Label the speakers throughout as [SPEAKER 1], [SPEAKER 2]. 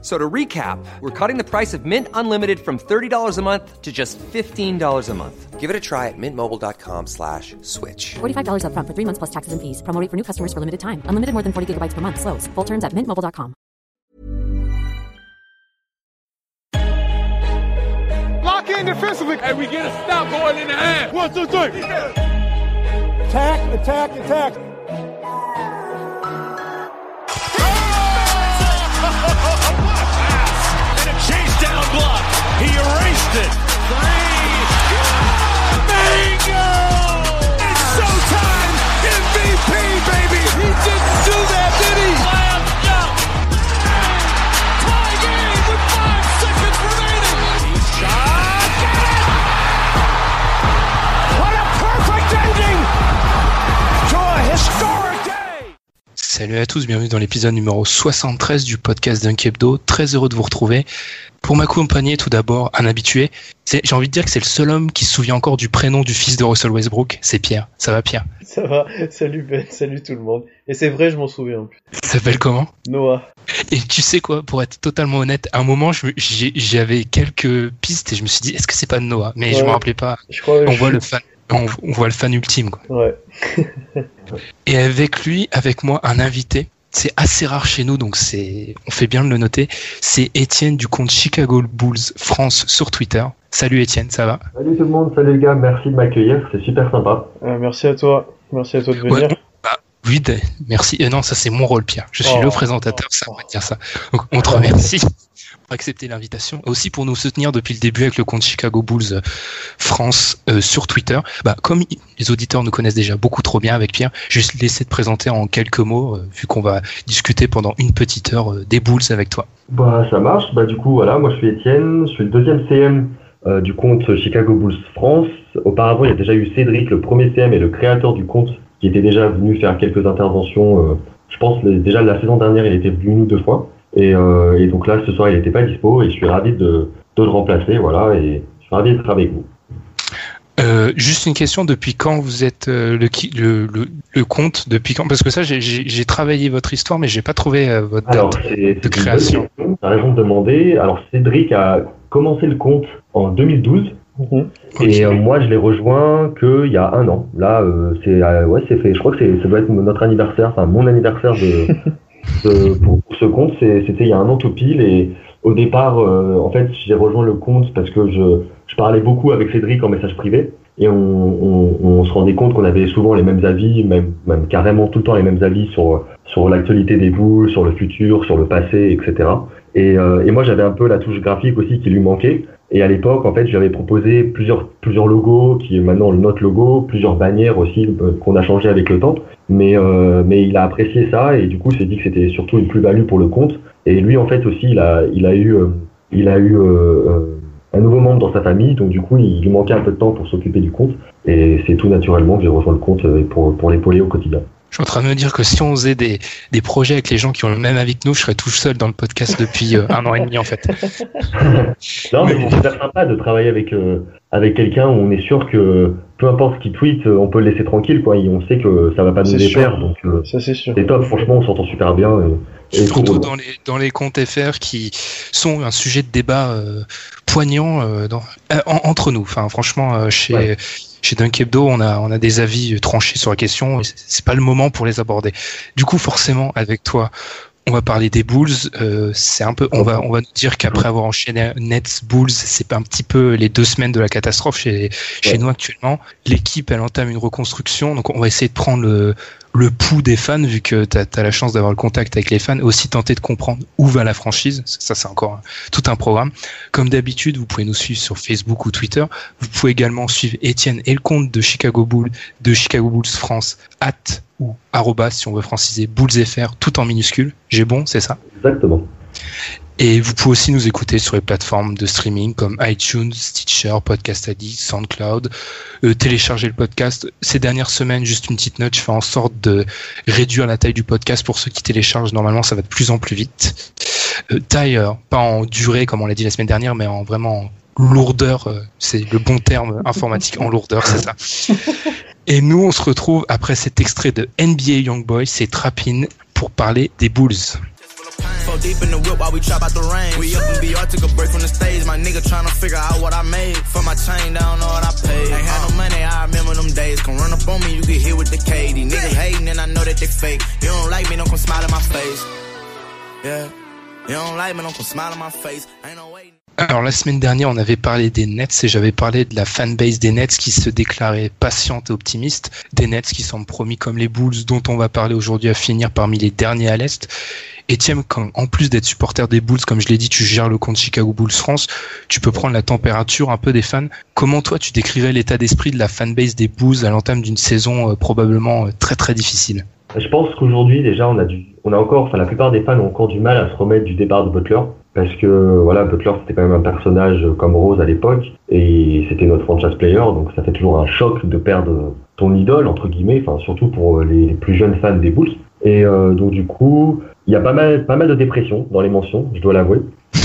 [SPEAKER 1] So to recap, we're cutting the price of Mint Unlimited from $30 a month to just $15 a month.
[SPEAKER 2] Give it a try at mintmobile.com slash switch.
[SPEAKER 3] $45 upfront for three months plus taxes and fees. Promo rate for new customers for limited time. Unlimited more than 40 gigabytes per month. Slows. Full terms at mintmobile.com.
[SPEAKER 4] Lock in defensively.
[SPEAKER 5] And we get a stop going in the half.
[SPEAKER 4] One, two, three. Attack, attack, attack.
[SPEAKER 5] He erased it. Three. Bingo! It's showtime. MVP, baby. He didn't do that,
[SPEAKER 6] Salut à tous, bienvenue dans l'épisode numéro 73 du podcast Dunk Hebdo. Très heureux de vous retrouver. Pour m'accompagner, tout d'abord, un habitué. J'ai envie de dire que c'est le seul homme qui se souvient encore du prénom du fils de Russell Westbrook. C'est Pierre. Ça va, Pierre?
[SPEAKER 7] Ça va, salut Ben, salut tout le monde. Et c'est vrai, je m'en souviens en plus.
[SPEAKER 6] Il s'appelle comment?
[SPEAKER 7] Noah.
[SPEAKER 6] Et tu sais quoi, pour être totalement honnête, à un moment, j'avais quelques pistes et je me suis dit, est-ce que c'est pas Noah? Mais je me rappelais pas.
[SPEAKER 7] Je crois
[SPEAKER 6] On
[SPEAKER 7] je-
[SPEAKER 6] voit le fan. On, on voit le fan ultime. Quoi.
[SPEAKER 7] Ouais.
[SPEAKER 6] Et avec lui, avec moi, un invité. C'est assez rare chez nous, donc c'est, on fait bien de le noter. C'est Étienne du compte Chicago Bulls France sur Twitter. Salut Étienne, ça va?
[SPEAKER 8] Salut tout le monde, salut les gars, merci de m'accueillir, c'est super sympa.
[SPEAKER 7] Euh, merci à toi. Merci à toi de venir.
[SPEAKER 6] Ouais. Oui, d- merci. Euh, non, ça c'est mon rôle, Pierre. Je suis
[SPEAKER 7] Oh.
[SPEAKER 6] le présentateur, ça on va dire ça. Donc on te remercie pour accepter l'invitation, aussi pour nous soutenir depuis le début avec le compte Chicago Bulls euh, France euh, sur Twitter. Bah, comme les auditeurs nous connaissent déjà beaucoup trop bien avec Pierre, je vais juste laisser te présenter en quelques mots, euh, vu qu'on va discuter pendant une petite heure des Bulls avec toi.
[SPEAKER 8] Bah ça marche, bah du coup voilà, moi je suis Étienne, je suis le deuxième CM du compte Chicago Bulls France. Auparavant il y a déjà eu Cédric, le premier CM et le créateur du compte, qui était déjà venu faire quelques interventions. je pense déjà la saison dernière il était venu deux fois. Et, euh, et donc là ce soir il n'était pas dispo et je suis ravi de, de le remplacer, voilà, et je suis ravi d'être avec vous.
[SPEAKER 6] Euh, juste une question, depuis quand vous êtes euh, le, le, le, le compte Depuis quand? Parce que ça, j'ai- travaillé votre histoire, mais j'ai pas trouvé euh, votre
[SPEAKER 8] Alors,
[SPEAKER 6] date.
[SPEAKER 8] bonne
[SPEAKER 6] création.
[SPEAKER 8] question. T'as raison de demander. Alors, Cédric a commencé le compte en 2012
[SPEAKER 7] Mhm.
[SPEAKER 8] et euh, moi, je l'ai rejoint qu'il y a un an. Là, euh, c'est euh, ouais, c'est fait. Je crois que ça doit être notre anniversaire, enfin mon anniversaire de, pour, ce compte. C'était il y a un an tout pile et au départ, euh, en fait, j'ai rejoint le compte parce que je, je parlais beaucoup avec Cédric en message privé et on, on, on se rendait compte qu'on avait souvent les mêmes avis, même, même carrément tout le temps les mêmes avis sur, sur l'actualité des boules, sur le futur, sur le passé, etc. Et, euh, et moi, j'avais un peu la touche graphique aussi qui lui manquait. Et à l'époque, en fait, j'avais proposé plusieurs, plusieurs logos, qui est maintenant notre logo, plusieurs bannières aussi, euh, qu'on a changé avec le temps. Mais, euh, mais il a apprécié ça et du coup, s'est dit que c'était surtout une plus-value pour le compte. Et lui, en fait, aussi, il a, il a eu, euh, il a eu euh, euh, un nouveau membre dans sa famille, donc du coup, il lui manquait un peu de temps pour s'occuper du compte. Et c'est tout naturellement que j'ai rejoint le compte pour, pour l'épauler au quotidien.
[SPEAKER 6] Je suis en train de me dire que si on faisait des, des projets avec les gens qui ont le même avis que nous, je serais tout seul dans le podcast depuis euh, un an et demi en fait.
[SPEAKER 8] Non, mais c'est super sympa de travailler avec, euh, avec quelqu'un où on est sûr que peu importe ce qu'il tweet, euh, on peut le laisser tranquille, quoi. Et on sait que ça va pas nous défaire, donc euh,
[SPEAKER 7] Ça, c'est sûr.
[SPEAKER 8] c'est top. Franchement, on s'entend super bien. Et, et
[SPEAKER 6] Surtout
[SPEAKER 8] cool.
[SPEAKER 6] dans les, dans les comptes FR qui sont un sujet de débat euh, poignant euh, dans, euh, en- entre nous. Enfin, franchement, euh, chez,
[SPEAKER 8] Ouais.
[SPEAKER 6] Chez Dunk Hebdo, on a, on a des avis euh, tranchés sur la question et c'est- pas le moment pour les aborder. Du coup, forcément, avec toi, on va parler des Bulls. Euh, c'est un peu, on va, on va dire qu'après avoir enchaîné Nets Bulls, c'est pas un petit peu les deux semaines de la catastrophe chez, chez
[SPEAKER 8] Ouais.
[SPEAKER 6] nous actuellement. L'équipe, elle entame une reconstruction, donc on va essayer de prendre le, le pouls des fans, vu que tu as, la chance d'avoir le contact avec les fans, aussi tenter de comprendre où va la franchise. Ça, c'est encore tout un programme. Comme d'habitude, vous pouvez nous suivre sur Facebook ou Twitter. Vous pouvez également suivre Étienne et le compte de Chicago Bulls, de Chicago Bulls France, at ou arrobas, si on veut franciser, Bulls FR, tout en minuscule. J'ai bon, c'est ça?
[SPEAKER 8] Exactement.
[SPEAKER 6] Et vous pouvez aussi nous écouter sur les plateformes de streaming comme iTunes, Stitcher, Podcast Addict, SoundCloud. Euh, télécharger le podcast. Ces dernières semaines, juste une petite note, je fais en sorte de réduire la taille du podcast pour ceux qui téléchargent. Normalement, ça va de plus en plus vite. Euh, taille, pas en durée comme on l'a dit la semaine dernière, mais en vraiment lourdeur. euh, c'est le bon terme informatique en lourdeur, c'est ça. Et nous, on se retrouve après cet extrait de NBA Youngboy, c'est Trappin, pour parler des Bulls.
[SPEAKER 9] So deep in the whip while we chop out the rain. We up in VR, took a break from the stage. My nigga tryna figure out what I made. For my chain, they don't know what I paid. Ain't had no money, I remember them days. Come run up on me, you get hit with the K. These niggas hating and I know that they fake. You don't like me, don't come smile in my face. Yeah. You don't like me, don't come smile in my face. Ain't no.
[SPEAKER 6] Alors la semaine dernière, on avait parlé des Nets et j'avais parlé de la fanbase des Nets qui se déclarait patiente et optimiste, des Nets qui semblent promis comme les Bulls dont on va parler aujourd'hui à finir parmi les derniers à l'Est. Et tiens, quand en plus d'être supporter des Bulls, comme je l'ai dit, tu gères le compte Chicago Bulls France, tu peux prendre la température un peu des fans. Comment toi tu décrirais l'état d'esprit de la fanbase des Bulls à l'entame d'une saison euh, probablement euh, très très difficile?
[SPEAKER 8] Je pense qu'aujourd'hui déjà on a du, on a encore, enfin la plupart des fans ont encore du mal à se remettre du départ de Butler parce que voilà Butler c'était quand même un personnage comme Rose à l'époque et c'était notre franchise player donc ça fait toujours un choc de perdre ton idole entre guillemets, enfin surtout pour les plus jeunes fans des Bulls et euh, donc du coup il y a pas mal pas mal de dépression dans les mentions, je dois l'avouer,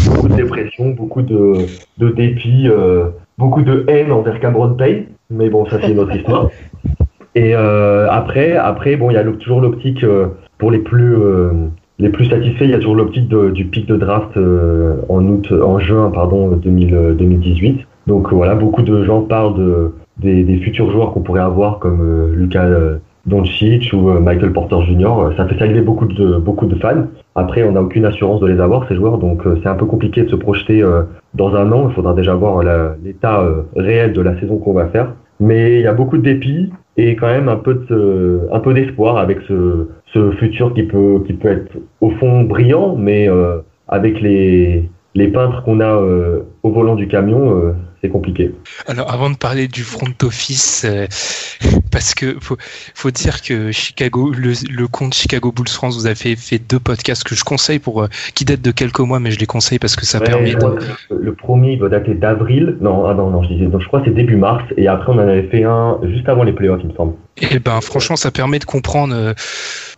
[SPEAKER 8] beaucoup de dépression, beaucoup de dépit, euh, beaucoup de haine envers Cameron Payne mais bon ça c'est une autre histoire. Et euh, après, après, bon, il y a toujours l'optique euh, pour les plus euh, les plus satisfaits. Il y a toujours l'optique du pic de draft euh, en août, en juin, pardon, 2000, euh, 2018. Donc euh, voilà, beaucoup de gens parlent de, des, des futurs joueurs qu'on pourrait avoir comme euh, Lucas euh, Doncic ou euh, Michael Porter Jr. Euh, Ça fait saliver beaucoup de beaucoup de fans. Après, on n'a aucune assurance de les avoir ces joueurs, donc euh, c'est un peu compliqué de se projeter euh, dans un an. Il faudra déjà voir l'état euh, réel de la saison qu'on va faire. Mais il y a beaucoup de dépit et quand même un peu de un peu d'espoir avec ce, ce futur qui peut qui peut être au fond brillant, mais euh, avec les les peintres qu'on a euh, au volant du camion, euh, c'est compliqué.
[SPEAKER 6] Alors avant de parler du front office, euh, parce que faut, faut dire que Chicago, le, le compte Chicago Bulls France, vous avez fait, fait deux podcasts que je conseille pour euh, qui datent de quelques mois, mais je les conseille parce que ça
[SPEAKER 8] Ouais,
[SPEAKER 6] permet de,
[SPEAKER 8] que le premier va dater d'avril. Non, ah non, non, je disais, donc je crois que c'est début mars. Et après, on en avait fait un juste avant les playoffs, il me semble.
[SPEAKER 6] Et ben franchement, ça permet de comprendre euh, un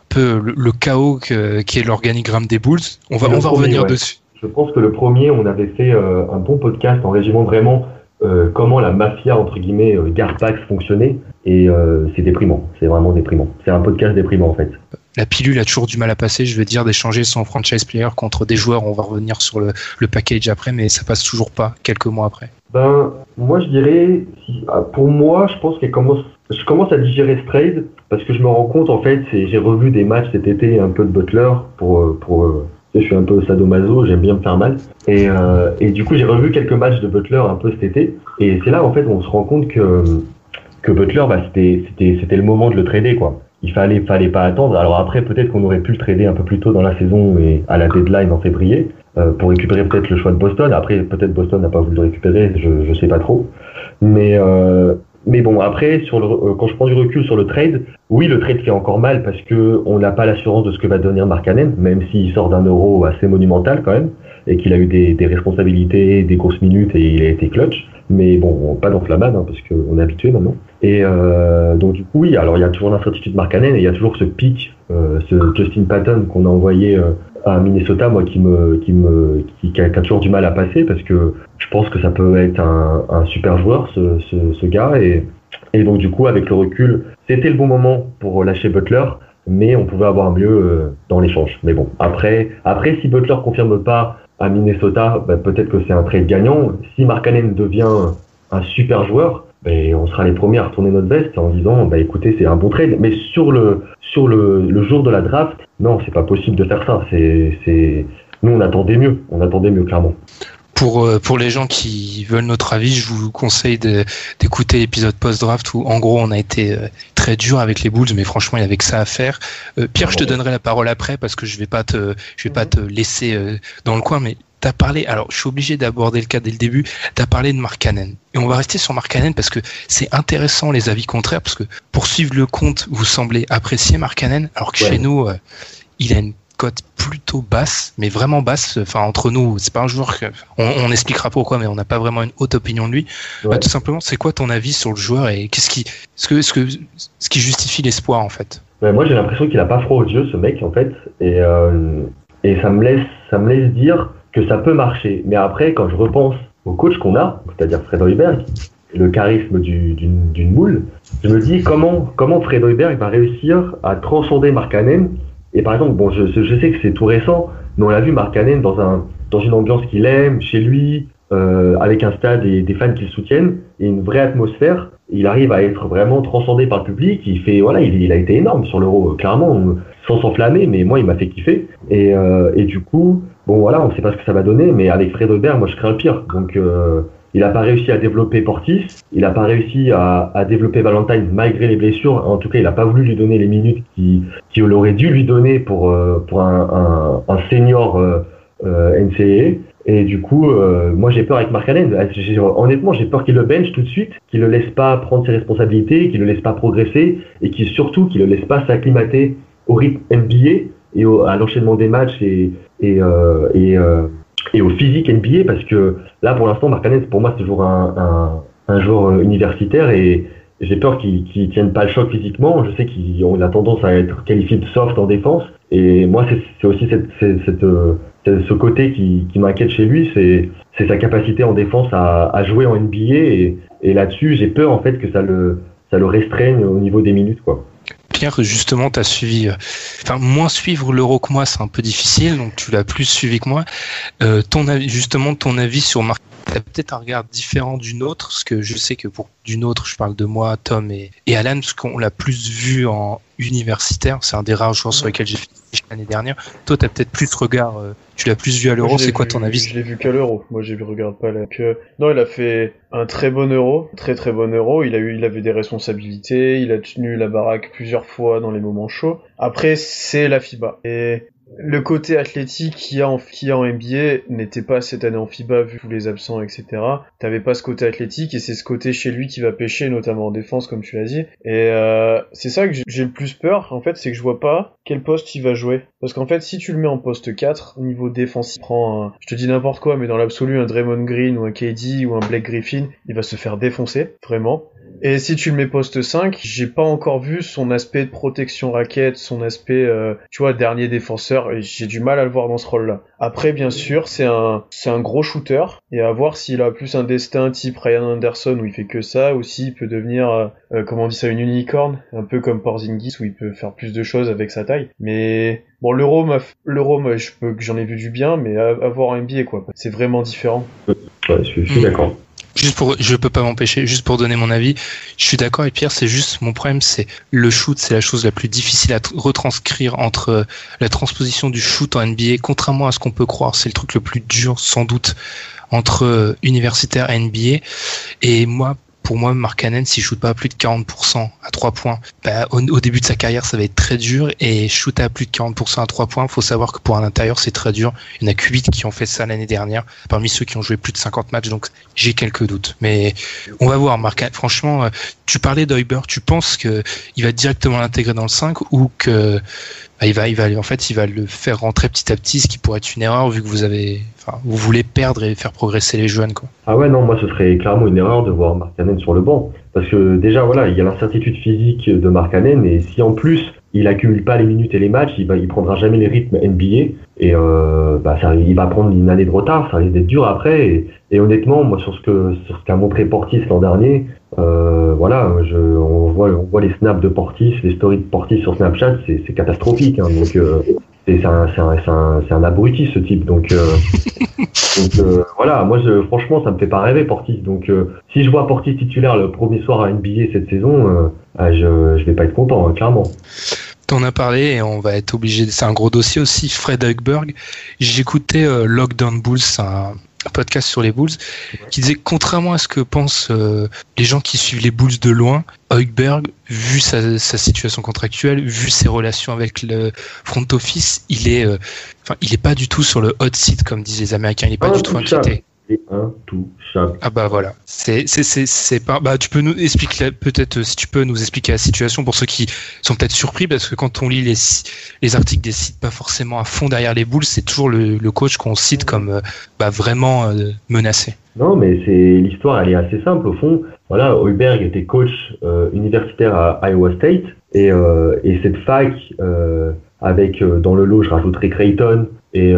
[SPEAKER 6] peu le, le chaos que, qui est l'organigramme des Bulls. On va,
[SPEAKER 8] Le
[SPEAKER 6] on va
[SPEAKER 8] premier,
[SPEAKER 6] revenir
[SPEAKER 8] ouais.
[SPEAKER 6] dessus.
[SPEAKER 8] Je pense que le premier, on avait fait euh, un bon podcast en résumant vraiment euh, comment la mafia, entre guillemets, euh, Garpax fonctionnait. Et euh, c'est déprimant. C'est vraiment déprimant. C'est un podcast déprimant, en fait.
[SPEAKER 6] La pilule a toujours du mal à passer, je veux dire, d'échanger son franchise player contre des joueurs. On va revenir sur le, le package après, mais ça passe toujours pas quelques mois après.
[SPEAKER 8] Ben, moi, je dirais, ah, pour moi, je pense qu'elle commence, je commence à digérer ce trade parce que je me rends compte, en fait, c'est, j'ai revu des matchs cet été, un peu de Butler pour, pour, je suis un peu sadomaso, j'aime bien me faire mal. Et, euh, et du coup, j'ai revu quelques matchs de Butler un peu cet été. Et c'est là, en fait, on se rend compte que, que Butler, bah, c'était, c'était, c'était le moment de le trader, quoi. Il fallait, fallait pas attendre. Alors après, peut-être qu'on aurait pu le trader un peu plus tôt dans la saison et à la deadline en février euh, pour récupérer peut-être le choix de Boston. Après, peut-être Boston n'a pas voulu le récupérer, je, je sais pas trop. Mais euh, mais bon, après, sur le, euh, quand je prends du recul sur le trade, oui, le trade fait encore mal parce que on n'a pas l'assurance de ce que va devenir Markkanen, même s'il sort d'un euro assez monumental quand même et qu'il a eu des, des responsabilités, des grosses minutes et il a été clutch. Mais bon, pas d'enflammade hein, parce qu'on est habitué maintenant. Et euh, donc du coup, oui, alors il y a toujours l'incertitude Markkanen et il y a toujours ce pic, euh, ce Justin Patton qu'on a envoyé euh, à Minnesota, moi qui me, qui me, qui, qui a, toujours du mal à passer parce que je pense que ça peut être un, un super joueur ce, ce, ce gars et, et donc du coup avec le recul, c'était le bon moment pour lâcher Butler, mais on pouvait avoir mieux euh, dans l'échange. Mais bon, après, après si Butler confirme pas à Minnesota, bah, peut-être que c'est un trade gagnant. Si Markkanen devient un super joueur, ben, on sera les premiers à retourner notre veste en disant bah écoutez c'est un bon trade. Mais sur le sur le, le jour de la draft non c'est pas possible de faire ça. C'est c'est nous on attendait mieux. On attendait mieux clairement.
[SPEAKER 6] Pour, euh, pour les gens qui veulent notre avis, je vous conseille d'écouter l'épisode post-draft où, en gros, on a été euh, très dur avec les Bulls, mais franchement, il y avait que ça à faire. Euh, Pierre, je te donnerai la parole après parce que je vais pas te, je vais pas te laisser dans le coin, mais t'as parlé, alors je suis obligé d'aborder le cas dès le début, t'as parlé de Mark Cannon. Et on va rester sur Mark Cannon parce que c'est intéressant les avis contraires, parce que pour suivre le compte, vous semblez apprécier Mark Cannon, alors que
[SPEAKER 8] Ouais.
[SPEAKER 6] chez nous, euh, il a une cote plutôt basse, mais vraiment basse. Enfin, entre nous, c'est pas un joueur que on, on expliquera pourquoi, mais on n'a pas vraiment une haute opinion de lui.
[SPEAKER 8] Ouais.
[SPEAKER 6] Bah, tout simplement, c'est quoi ton avis sur le joueur et qu'est-ce qui, ce que, ce que, ce qui justifie l'espoir en fait?
[SPEAKER 8] Ouais, moi, j'ai l'impression qu'il a pas froid au jeu, ce mec, en fait, et euh, et ça me laisse ça me laisse dire que ça peut marcher. Mais après, quand je repense au coach qu'on a, c'est-à-dire Fred Hoiberg, le charisme du- d'une d'une moule, je me dis comment comment Fred Hoiberg va réussir à transcender Markkanen. Et par exemple, bon, je, je sais que c'est tout récent, mais on l'a vu Markkanen dans un dans une ambiance qu'il aime, chez lui, euh, avec un stade et des fans qui le soutiennent, et une vraie atmosphère. Il arrive à être vraiment transcendé par le public. Il fait, voilà, il, il a été énorme sur l'Euro, clairement, sans s'enflammer, mais moi, il m'a fait kiffer. Et, euh, et du coup, bon, voilà, on sait pas ce que ça va donner, mais avec Fred Aubert, moi, je crains le pire. Donc, euh, il n'a pas réussi à développer Portis, il n'a pas réussi à, à développer Valentine malgré les blessures. En tout cas, il n'a pas voulu lui donner les minutes qu'il qui aurait dû lui donner pour, euh, pour un, un, un senior euh, euh, NCAA. Et du coup, euh, moi j'ai peur avec Mark Allen. J'ai- Honnêtement, j'ai peur qu'il le bench tout de suite, qu'il le laisse pas prendre ses responsabilités, qu'il le laisse pas progresser et qu'il surtout qu'il le laisse pas s'acclimater au rythme NBA et au- à l'enchaînement des matchs et et euh, et, euh, et au physique NBA parce que là pour l'instant Mark Allen pour moi c'est toujours un, un, un joueur euh, universitaire et j'ai peur qu'il qu'il tienne pas le choc physiquement. Je sais qu'il a tendance à être qualifié de soft en défense et moi c'est aussi cette, cette, cette, euh, ce côté qui, qui m'inquiète chez lui, c'est c'est sa capacité en défense à, à jouer en NBA et, et là-dessus j'ai peur en fait que ça le ça le restreigne au niveau des minutes quoi.
[SPEAKER 6] Pierre, justement, tu as suivi, euh, enfin, moins suivre l'euro que moi, c'est un peu difficile, donc tu l'as plus suivi que moi. Euh, ton avis, justement, ton avis sur Marc, t'as peut-être un regard différent du nôtre, parce que je sais que pour du nôtre, je parle de moi, Tom et, et Alan, parce qu'on l'a plus vu en universitaire, c'est un des rares joueurs sur lesquels j'ai fait l'année dernière. Toi, t'as peut-être plus regard, euh, tu l'as plus vu à l'euro,
[SPEAKER 7] je
[SPEAKER 6] c'est quoi
[SPEAKER 7] vu-
[SPEAKER 6] ton avis?
[SPEAKER 7] Je l'ai vu qu'à l'euro. Moi, j'ai vu, regarde pas là. Que... Non, il a fait un très bon euro, très très bon euro. Il a eu, il avait des responsabilités. Il a tenu la baraque plusieurs fois dans les moments chauds. Après, c'est la FIBA. Et le côté athlétique qu'il y a en, a en NBA n'était pas cette année en FIBA vu tous les absents, etc. T'avais pas ce côté athlétique et c'est ce côté chez lui qui va pêcher, notamment en défense, comme tu l'as dit. Et euh, c'est ça que j'ai- le plus peur, en fait, c'est que je vois pas quel poste il va jouer. Parce qu'en fait, si tu le mets en poste 4, au niveau défensif, prends un, je te dis n'importe quoi, mais dans l'absolu, un Draymond Green ou un KD ou un Blake Griffin, il va se faire défoncer, vraiment. Et si tu le mets poste 5, j'ai pas encore vu son aspect de protection raquette, son aspect, euh, tu vois, dernier défenseur, et j'ai du mal à le voir dans ce rôle-là. Après, bien sûr, c'est un, c'est un gros shooter, et à voir s'il a plus un destin type Ryan Anderson où il fait que ça, ou s'il peut devenir, euh, euh, comment on dit ça, une unicorn, un peu comme Porzingis où il peut faire plus de choses avec sa taille. Mais bon, l'euro, l'euro, je peux, j'en ai vu du bien, mais à, à voir en NBA, quoi. C'est vraiment différent.
[SPEAKER 8] Ouais, je suis, suis d'accord.
[SPEAKER 6] Juste pour, je peux pas m'empêcher, juste pour donner mon avis, je suis d'accord avec Pierre, c'est juste, mon problème, c'est le shoot, c'est la chose la plus difficile à tr- retranscrire entre euh, la transposition du shoot en NBA, contrairement à ce qu'on peut croire, c'est le truc le plus dur, sans doute, entre euh, universitaire et NBA. Et moi, pour moi, Mark Cannon, s'il shoot pas à plus de 40% à 3 points, bah, au, début de sa carrière, ça va être très dur. Et shooter à plus de 40% à 3 points, faut savoir que pour un intérieur, c'est très dur. Il y en a que 8 qui ont fait ça l'année dernière, parmi ceux qui ont joué plus de 50 matchs, donc j'ai quelques doutes. Mais on va voir, Marc. Franchement, euh, tu parlais d'Oiber, tu penses que il va directement l'intégrer dans le 5 ou que bah, il va, il va, en fait, il va le faire rentrer petit à petit, ce qui pourrait être une erreur vu que vous avez, vous voulez perdre et faire progresser les jeunes, quoi.
[SPEAKER 8] Ah ouais, non, moi ce serait clairement une erreur de voir Mark Cannon sur le banc. Parce que déjà, voilà, il y a l'incertitude physique de Mark Cannon, et si en plus il accumule pas les minutes et les matchs, il, il prendra jamais les rythmes NBA, et euh, bah, ça, il va prendre une année de retard, ça risque d'être dur après. Et, et honnêtement, moi sur ce que sur ce qu'a montré Portis l'an dernier, euh, voilà, je, on, voit, on voit les snaps de Portis, les stories de Portis sur Snapchat, c'est catastrophique. Hein, donc euh, c'est un, un, abruti ce type. Donc, euh, donc euh, voilà, moi je, franchement ça me fait pas rêver Portis. Donc euh, si je vois Portis titulaire le premier soir à NBA cette saison, ah, je, je vais pas être content, hein, clairement.
[SPEAKER 6] T'en as parlé et on va être obligé. C'est un gros dossier aussi. Fred Hugberg. J'écoutais euh, Lockdown Bulls, un, un podcast sur les Bulls, qui disait que contrairement à ce que pensent euh, les gens qui suivent les Bulls de loin, Hugberg, vu sa, sa situation contractuelle, vu ses relations avec le front office, il est, euh, enfin, il est pas du tout sur le hot seat comme disent les Américains. Il est pas
[SPEAKER 8] Ah,
[SPEAKER 6] du tout inquiété.
[SPEAKER 8] Intouchable.
[SPEAKER 6] Ah bah voilà, c'est c'est c'est c'est pas bah tu peux nous expliquer peut-être si tu peux nous expliquer la situation pour ceux qui sont peut-être surpris parce que quand on lit les les articles des sites pas forcément à fond derrière les boules, c'est toujours le, le coach qu'on cite comme euh, bah vraiment euh, menacé.
[SPEAKER 8] Non, mais c'est l'histoire, elle est assez simple au fond. Voilà, Heuberg était coach euh, universitaire à Iowa State et, euh, et cette fac euh, avec dans le lot, je rajouterai Creighton et,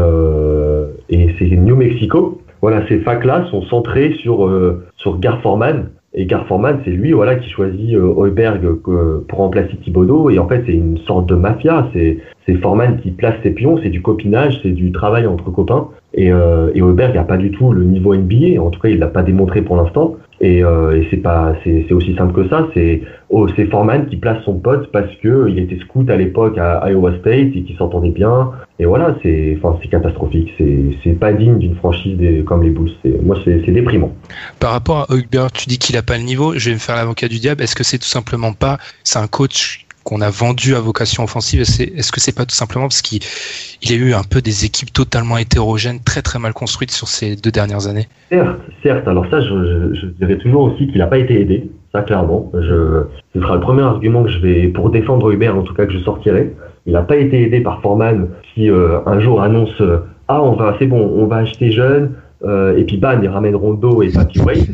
[SPEAKER 8] et c'est New Mexico. Voilà, ces facs-là sont centrées sur sur Gar Forman et Gar Forman, c'est lui voilà qui choisit Heuberg pour remplacer Thibodeau et en fait c'est une sorte de mafia. C'est c'est Forman qui place ses pions, c'est du copinage, c'est du travail entre copains. Et, euh, Heuberg n'a pas du tout le niveau NBA, en tout cas il l'a pas démontré pour l'instant. Et, euh, et c'est pas, c'est aussi simple que ça. C'est oh, c'est Foreman qui place son pote parce que il était scout à l'époque à Iowa State et qui s'entendait bien. Et voilà, c'est, enfin, c'est catastrophique. C'est, c'est pas digne d'une franchise des, comme les Bulls. Moi, c'est, c'est déprimant.
[SPEAKER 6] Par rapport à Hugberg, tu dis qu'il a pas le niveau. Je vais me faire l'avocat du diable. Est-ce que c'est tout simplement pas, c'est un coach qu'on a vendu à vocation offensive Est-ce que c'est pas tout simplement parce qu'il il a eu un peu des équipes totalement hétérogènes, très très mal construites sur ces deux dernières années?
[SPEAKER 8] Certes, certes. Alors ça, je, dirais toujours aussi qu'il n'a pas été aidé. Ça, clairement. Ce sera le premier argument que je vais, pour défendre Hubert, en tout cas, que je sortirai. Il n'a pas été aidé par Forman qui euh, un jour annonce euh, ah on va c'est bon on va acheter jeune euh, et puis bam, il ramène Rondo et Papi Wade.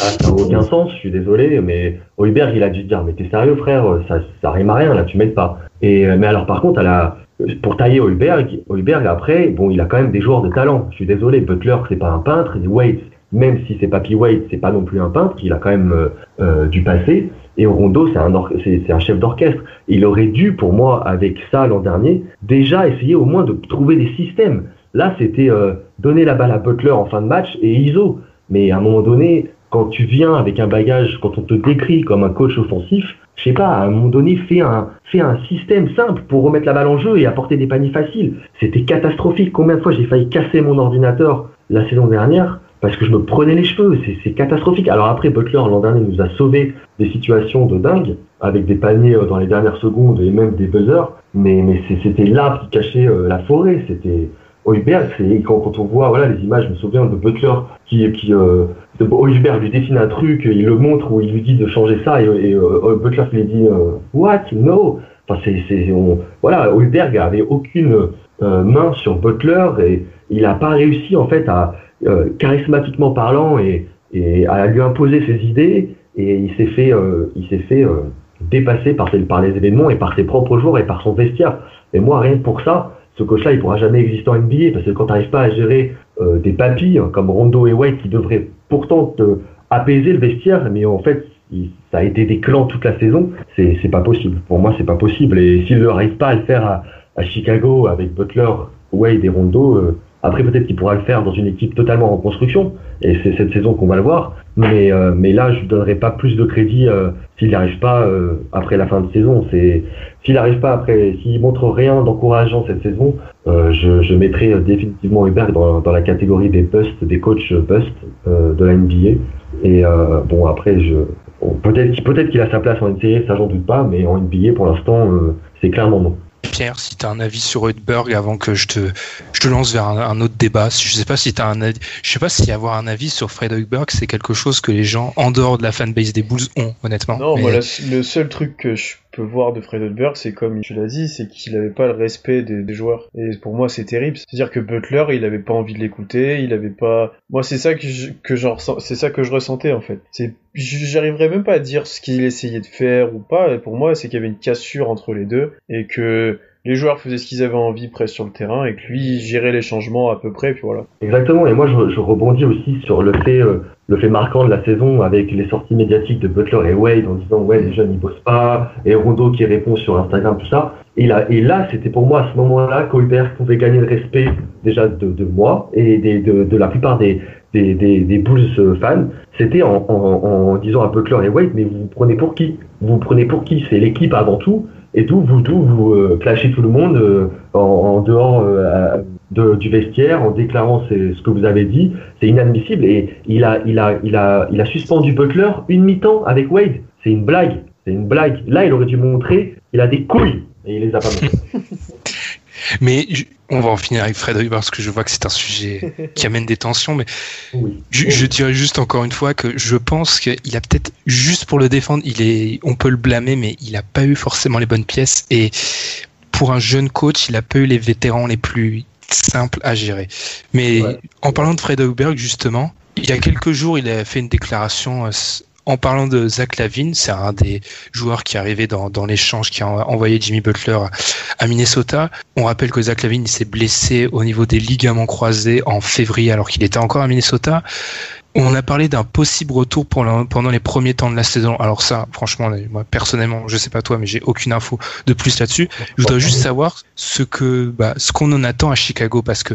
[SPEAKER 8] Ah, ça n'a aucun sens, je suis désolé, mais Heuberg, il a dû dire, mais t'es sérieux, frère, ça, ça rime à rien, là, tu m'aides pas. Et, euh, mais alors, par contre, à la, pour tailler Heuberg, Heuberg, après, bon, il a quand même des joueurs de talent. Je suis désolé, Butler, c'est pas un peintre, Wade, même si c'est Papi Wade, c'est pas non plus un peintre, il a quand même euh, euh du passé. Et Rondo, c'est un, c'est un chef d'orchestre. Il aurait dû, pour moi, avec ça l'an dernier, déjà essayer au moins de trouver des systèmes. Là, c'était euh, donner la balle à Butler en fin de match et ISO. Mais à un moment donné, quand tu viens avec un bagage, quand on te décrit comme un coach offensif, je sais pas, à un moment donné, fais un, fais un système simple pour remettre la balle en jeu et apporter des paniers faciles. C'était catastrophique. Combien de fois j'ai failli casser mon ordinateur la saison dernière parce que je me prenais les cheveux. C'est catastrophique. Alors après, Butler, l'an dernier, nous a sauvé des situations de dingue avec des paniers euh, dans les dernières secondes et même des buzzers. Mais, mais c'était l'arbre qui cachait euh, la forêt. C'était Hoiberg, quand, quand, on voit voilà les images, je me souviens de Butler qui qui euh, lui dessine un truc, il le montre ou il lui dit de changer ça et, euh, Butler lui dit euh, what no, enfin c'est voilà Hoiberg avait aucune euh, main sur Butler et il n'a pas réussi en fait à euh, charismatiquement parlant et, et à lui imposer ses idées et il s'est fait il s'est fait dépasser par, par les événements et par ses propres joueurs et par son vestiaire. Et moi rien que pour ça ce coach-là, il pourra jamais exister en NBA parce que quand tu n'arrives pas à gérer euh, des papilles hein, comme Rondo et White qui devraient pourtant apaiser le vestiaire, mais en fait, ça a été des clans toute la saison, c'est, pas possible. Pour moi, c'est pas possible. Et s'il n'arrive pas à le faire à, à, Chicago avec Butler, Wade et Rondo, euh, après peut-être qu'il pourra le faire dans une équipe totalement en construction. Et c'est cette saison qu'on va le voir. Mais, euh, là, je ne donnerai pas plus de crédit euh, s'il n'arrive pas euh, après la fin de saison. C'est s'il n'arrive pas après, s'il montre rien d'encourageant cette saison, je, je mettrai définitivement Hubert dans, la catégorie des busts, des coachs busts de la NBA. Et bon, après, peut-être peut-être qu'il a sa place en NBA, ça j'en doute pas, mais en NBA pour l'instant, c'est clairement non.
[SPEAKER 6] Pierre, si tu as un avis sur Hudberg avant que je te, je te lance vers un, autre débat. Je sais pas si un je sais pas si avoir un avis sur Fred Hudberg, c'est quelque chose que les gens en dehors de la fanbase des Bulls ont, honnêtement.
[SPEAKER 7] Non, moi, le seul truc que je peux voir de Hudberg, c'est comme tu l'as dit, c'est qu'il avait pas le respect des, joueurs. Et pour moi, c'est terrible. C'est-à-dire que Butler, il avait pas envie de l'écouter, il avait pas. Moi, c'est ça que je, que c'est ça que je ressentais en fait. C'est, j'arriverais même pas à dire ce qu'il essayait de faire ou pas. Pour moi, c'est qu'il y avait une cassure entre les deux et que les joueurs faisaient ce qu'ils avaient envie presque sur le terrain et que lui gérait les changements à peu près, puis voilà.
[SPEAKER 8] Exactement, et moi je, rebondis aussi sur le fait, euh, le fait marquant de la saison avec les sorties médiatiques de Butler et Wade en disant ouais les jeunes ils bossent pas, et Rondo qui répond sur Instagram, tout ça. Et là, et là c'était pour moi à ce moment-là qu'Olbert pouvait gagner le respect déjà de, de moi et de, de la plupart des, des, des, des Bulls euh, fans, c'était en, en, en, disant à Butler et Wade, mais vous vous prenez pour qui? Vous vous prenez pour qui? C'est l'équipe avant tout, et tout, vous, tout, vous euh, clashez tout le monde euh, en, en, dehors euh, de, du vestiaire en déclarant ce que vous avez dit. C'est inadmissible. Et il a, il, a, il, a, il a suspendu Butler une mi-temps avec Wade. C'est une blague. C'est une blague. Là, il aurait dû montrer qu'il a des couilles. Et il les a pas montrées.
[SPEAKER 6] Mais on va en finir avec Fred parce que je vois que c'est un sujet qui amène des tensions. Mais je, je, dirais juste encore une fois que je pense qu'il a peut-être juste pour le défendre, il est, on peut le blâmer, mais il n'a pas eu forcément les bonnes pièces. Et pour un jeune coach, il a pas eu les vétérans les plus simples à gérer. Mais en parlant de Fred Heuberg, justement, il y a quelques jours, il a fait une déclaration en parlant de Zach Lavine, c'est un des joueurs qui est arrivé dans, l'échange qui a envoyé Jimmy Butler à Minnesota. On rappelle que Zach Lavine s'est blessé au niveau des ligaments croisés en février alors qu'il était encore à Minnesota. On a parlé d'un possible retour pendant les premiers temps de la saison. Alors ça, franchement, moi personnellement, je sais pas toi, mais j'ai aucune info de plus là-dessus. Je voudrais juste savoir ce que, bah, ce qu'on en attend à Chicago, parce que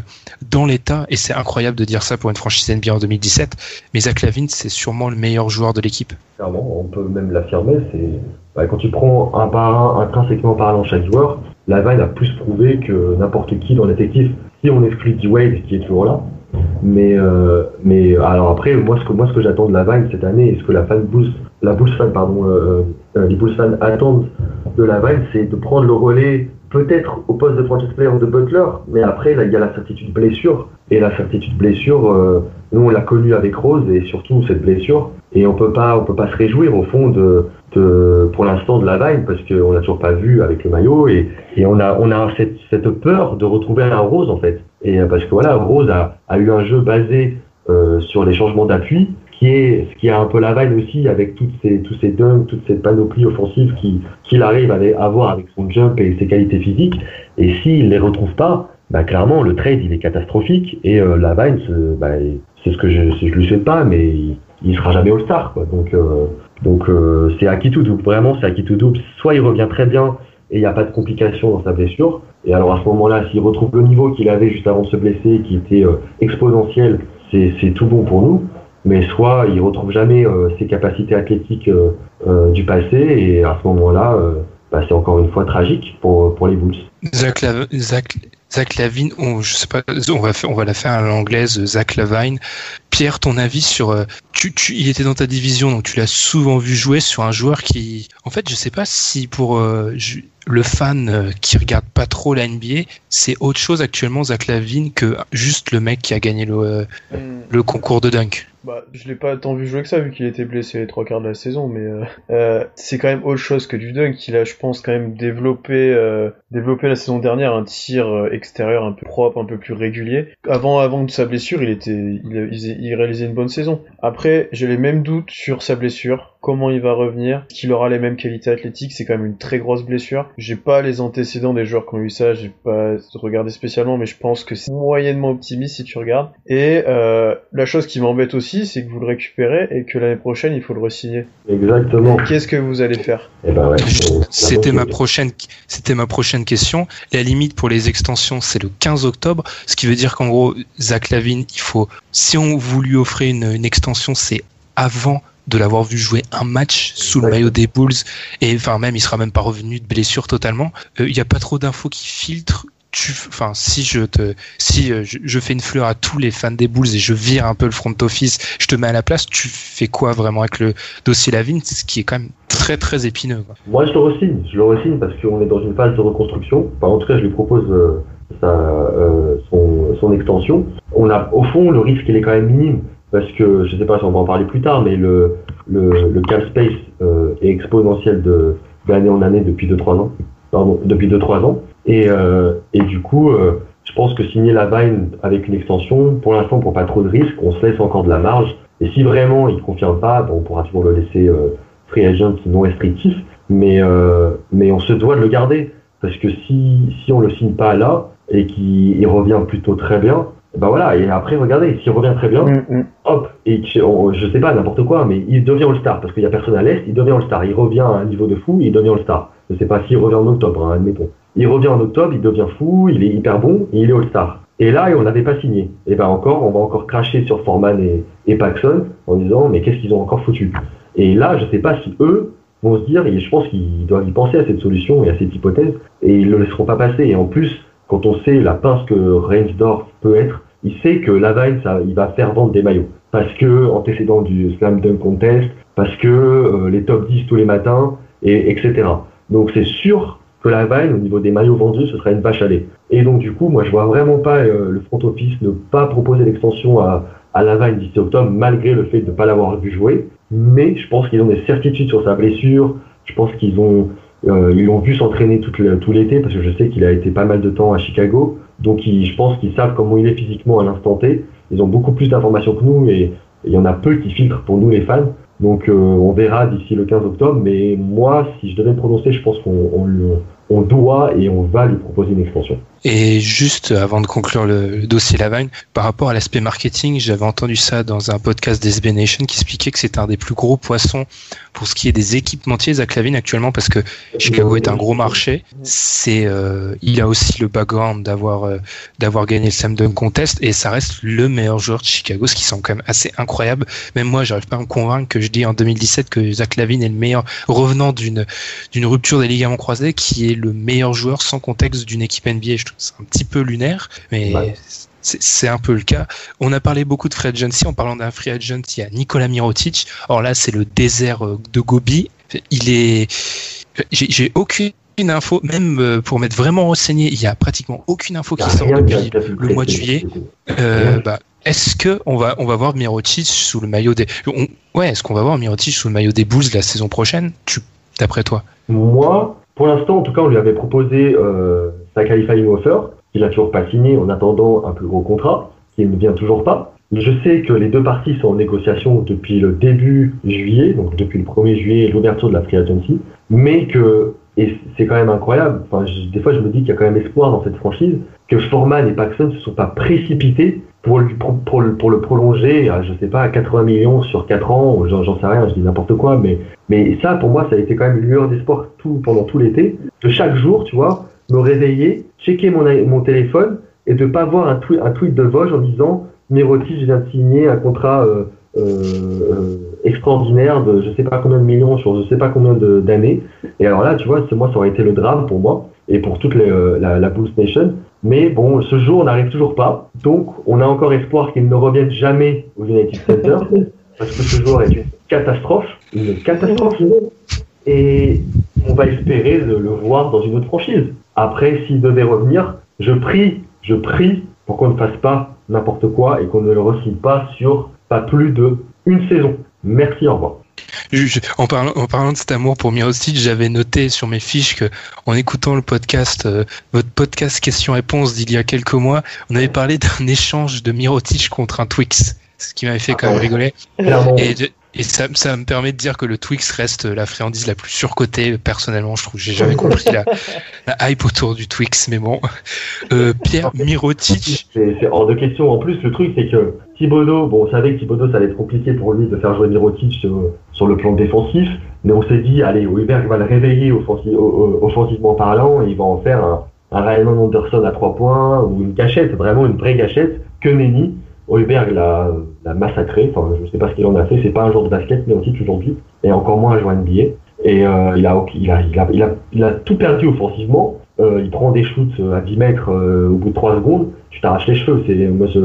[SPEAKER 6] dans l'état, et c'est incroyable de dire ça pour une franchise NBA en 2017, mais Zach Lavine, c'est sûrement le meilleur joueur de l'équipe.
[SPEAKER 8] Clairement, on peut même l'affirmer. C'est bah, quand tu prends un par un, intrinsèquement parlant chaque joueur, Lavine a plus prouvé que n'importe qui dans l'effectif. Si on exclut D-Wade, qui est toujours là, mais, euh, mais alors après, moi ce que, moi, ce que j'attends de la Vine cette année, et ce que la fan Bulls, la Bulls fan, pardon, euh, euh, les Bulls fans attendent de la Vine, c'est de prendre le relais peut-être au poste de franchise player de Butler, mais après, là, il y a la certitude blessure. Et la certitude blessure, euh, nous, on l'a connue avec Rose, et surtout cette blessure. Et on peut pas, on peut pas se réjouir, au fond, de, de pour l'instant, de la Vine, parce qu'on l'a toujours pas vu avec le maillot, et, et on a, on a cette peur de retrouver un Rose, en fait. Et euh, parce que voilà, Rose a, a eu un jeu basé euh, sur les changements d'appui, qui est ce qui a un peu la vague aussi avec toutes ces, tous ces dunks, toute cette panoplie offensive qu'il qui arrive à avoir avec son jump et ses qualités physiques. Et s'il les retrouve pas, bah clairement le trade il est catastrophique et euh, la Vine bah, c'est ce que je je lui souhaite pas mais il, il sera jamais All Star quoi. Donc euh, donc euh, c'est acquis tout double vraiment c'est acquis tout double. Soit il revient très bien et il n'y a pas de complications dans sa blessure. Et alors à ce moment-là, s'il retrouve le niveau qu'il avait juste avant de se blesser, qui était euh, exponentiel, c'est tout bon pour nous. Mais soit il retrouve jamais euh, ses capacités athlétiques euh, du passé, et à ce moment-là, bah, c'est encore une fois tragique pour, pour les Bulls.
[SPEAKER 6] Zach, Zach, Zach Lavine, on, je sais pas, on va, on va la faire à l'anglaise, Zach Lavine. Pierre, ton avis sur, il était dans ta division, donc tu l'as souvent vu jouer sur un joueur qui, en fait, je sais pas si pour le fan euh, qui regarde pas trop la NBA, c'est autre chose actuellement Zach Lavine que juste le mec qui a gagné le, mm. le concours de dunk.
[SPEAKER 7] Bah, je l'ai pas tant vu jouer que ça, vu qu'il était blessé les trois quarts de la saison, mais euh, euh, c'est quand même autre chose que du dunk. Il a, je pense, quand même développé, euh, développé la saison dernière un tir euh, extérieur un peu propre, un peu plus régulier. Avant, avant de sa blessure, il était, il, il réalisait une bonne saison. Après, j'ai les mêmes doutes sur sa blessure comment il va revenir, qu'il aura les mêmes qualités athlétiques, c'est quand même une très grosse blessure. J'ai pas les antécédents des joueurs qui ont eu ça, j'ai pas regardé spécialement, mais je pense que c'est moyennement optimiste si tu regardes. Et euh, la chose qui m'embête aussi, c'est que vous le récupérez et que l'année prochaine il faut le resigner.
[SPEAKER 8] Exactement.
[SPEAKER 7] Qu'est-ce que vous allez faire?
[SPEAKER 8] Eh ben ouais,
[SPEAKER 6] C'était ma prochaine, c'était ma prochaine question. La limite pour les extensions, c'est le 15 octobre, ce qui veut dire qu'en gros, Zach Lavine, il faut, si on vous lui offrez une, une extension, c'est avant de l'avoir vu jouer un match sous le maillot des Bulls et enfin même il sera même pas revenu de blessure totalement. Euh, il n'y a pas trop d'infos qui filtrent. Tu, enfin, si je te, si euh, je, fais une fleur à tous les fans des Bulls et je vire un peu le front office, je te mets à la place, tu fais quoi vraiment avec le dossier Lavine, ce qui est quand même très très épineux. Quoi.
[SPEAKER 8] Moi, je le resigne, je le resigne parce qu'on est dans une phase de reconstruction. Enfin, en tout cas, je lui propose euh, sa, son, son extension. On a, au fond, le risque il est quand même minime parce que je sais pas si on va en parler plus tard, mais le, le, le cap space euh, est exponentiel de d'année en année depuis 2-3 ans. Pardon, depuis 2-3 ans. Et, euh, et du coup, euh, je pense que signer la Vine avec une extension, pour l'instant, pour pas trop de risques, on se laisse encore de la marge. Et si vraiment il confirme pas, bon, on pourra toujours le laisser euh, free agent non restrictif, mais euh, mais on se doit de le garder parce que si si on le signe pas là et qu'il revient plutôt très bien, ben voilà, et après, regardez, s'il revient très bien, mm, mm. hop, et je sais pas, n'importe quoi, mais il devient All-Star, parce qu'il y a personne à l'Est, il devient All-Star. Il revient à un niveau de fou, il devient All-Star. Je sais pas s'il revient en octobre, hein, admettons. Il revient en octobre, il devient fou, il est hyper bon, et il est All-Star. Et là, on n'avait pas signé. Et ben encore, on va encore cracher sur Forman et, et Paxson en disant, mais qu'est-ce qu'ils ont encore foutu? Et là, je sais pas si eux vont se dire, et je pense qu'ils doivent y penser à cette solution et à cette hypothèse, et ils le laisseront pas passer. Et en plus, quand on sait la pince que Reinsdorf peut être, il sait que Lavine, ça, il va faire vendre des maillots. Parce que, antécédent du Slam Dunk Contest, parce que euh, les top 10 tous les matins, et etc. Donc c'est sûr que Lavine, au niveau des maillots vendus, ce sera une vache à lait. Et donc du coup, moi je vois vraiment pas euh, le front office ne pas proposer l'extension à, à Lavine d'ici octobre, malgré le fait de ne pas l'avoir vu jouer. Mais je pense qu'ils ont des certitudes sur sa blessure. Je pense qu'ils ont ils l'ont vu s'entraîner tout l'été parce que je sais qu'il a été pas mal de temps à Chicago. Donc je pense qu'ils savent comment il est physiquement à l'instant T. Ils ont beaucoup plus d'informations que nous et il y en a peu qui filtrent pour nous les fans. Donc euh, on verra d'ici le 15 octobre. Mais moi, si je devais me prononcer, je pense qu'on on on doit et on va lui proposer une extension.
[SPEAKER 6] Et juste avant de conclure le, dossier Lavine, par rapport à l'aspect marketing, j'avais entendu ça dans un podcast d'SB Nation qui expliquait que c'est un des plus gros poissons pour ce qui est des équipementiers, Zach Lavine actuellement, parce que Chicago est un gros marché. C'est, euh, il a aussi le background d'avoir euh, d'avoir gagné le Sam Dunk Contest et ça reste le meilleur joueur de Chicago, ce qui semble quand même assez incroyable. Même moi, j'arrive pas à me convaincre que je dis en 2017 que Zach Lavine est le meilleur revenant d'une d'une rupture des ligaments croisés, qui est le meilleur joueur sans contexte d'une équipe NBA. Je trouve c'est un petit peu lunaire, mais
[SPEAKER 8] Ouais.
[SPEAKER 6] c'est un peu le cas. On a parlé beaucoup de free agency. En parlant d'un free agent, il y a Nikola Mirotic. Or là, c'est le désert euh, de Gobi. Il est, j'ai aucune info, même euh, pour m'être vraiment renseigné, il y a pratiquement aucune info qui sort depuis le mois de juillet. Euh, bah, est-ce que on va on va voir Mirotic sous le maillot des on- ouais est-ce qu'on va voir Mirotic sous le maillot des Bulls la saison prochaine? Tu d'après toi?
[SPEAKER 8] Moi, pour l'instant, en tout cas, on lui avait proposé euh, sa qualifying offer, qu'il a toujours pas signé en attendant un plus gros contrat, qui ne vient toujours pas. Je sais que les deux parties sont en négociation depuis le début juillet, donc depuis le 1er juillet et l'ouverture de la free agency, mais que, et c'est quand même incroyable, enfin, des fois je me dis qu'il y a quand même espoir dans cette franchise, que Foreman et Paxson ne se sont pas précipités pour, pour, le, pour le prolonger à, je sais pas, à 80 millions sur 4 ans, j'en sais rien, je dis n'importe quoi, mais mais ça, pour moi, ça a été quand même une lueur d'espoir tout, pendant tout l'été. De chaque jour, tu vois, me réveiller, checker mon, mon téléphone et de pas voir un, tweet un tweet de Vosges en disant Mirotic vient de signer un contrat euh, euh, euh, extraordinaire de je sais pas combien de millions sur je sais pas combien d'années. Et alors là, tu vois, moi, ça aurait été le drame pour moi et pour toute euh, la, la Bulls Nation. Mais bon, ce jour n'arrive toujours pas. Donc, on a encore espoir qu'il ne revienne jamais au United Center. parce que ce joueur est une catastrophe. Une catastrophe. Et on va espérer de le voir dans une autre franchise. Après, s'il devait revenir, je prie, je prie pour qu'on ne fasse pas n'importe quoi et qu'on ne le re-signe pas sur pas plus de une saison. Merci, au revoir.
[SPEAKER 6] Je- je- en, parlant, en parlant de cet amour pour Mirotic, j'avais noté sur mes fiches que, en écoutant le podcast, euh, votre podcast questions-réponses d'il y a quelques mois, on avait parlé d'un échange de Mirotic contre un Twix, ce qui m'avait fait quand même rigoler. Et, et ça, ça me permet de dire que le Twix reste la friandise la plus surcotée. Personnellement, je trouve, j'ai jamais compris la, la hype autour du Twix, mais bon. Euh, Pierre Mirotic,
[SPEAKER 8] C'est hors de question. En plus, le truc, c'est que Thibodeau, bon, on savait que Thibodeau, ça allait être compliqué pour lui de faire jouer Mirotic sur, sur le plan défensif, mais on s'est dit, allez, Hubert va le réveiller offensivement parlant, et il va en faire un, un Ryan Anderson à trois points, ou une gâchette, vraiment une vraie gâchette, que Nenny. Heuberg l'a l'a massacré, enfin, je sais pas ce qu'il en a fait, c'est pas un joueur de basket, mais aussi aujourd'hui, et encore moins un joueur NBA. Et euh, il, a, il, a, il, a, tout perdu offensivement. Euh, il prend des shoots euh, à 10 mètres au bout de 3 secondes. Tu t'arraches les cheveux. C'est moi, je,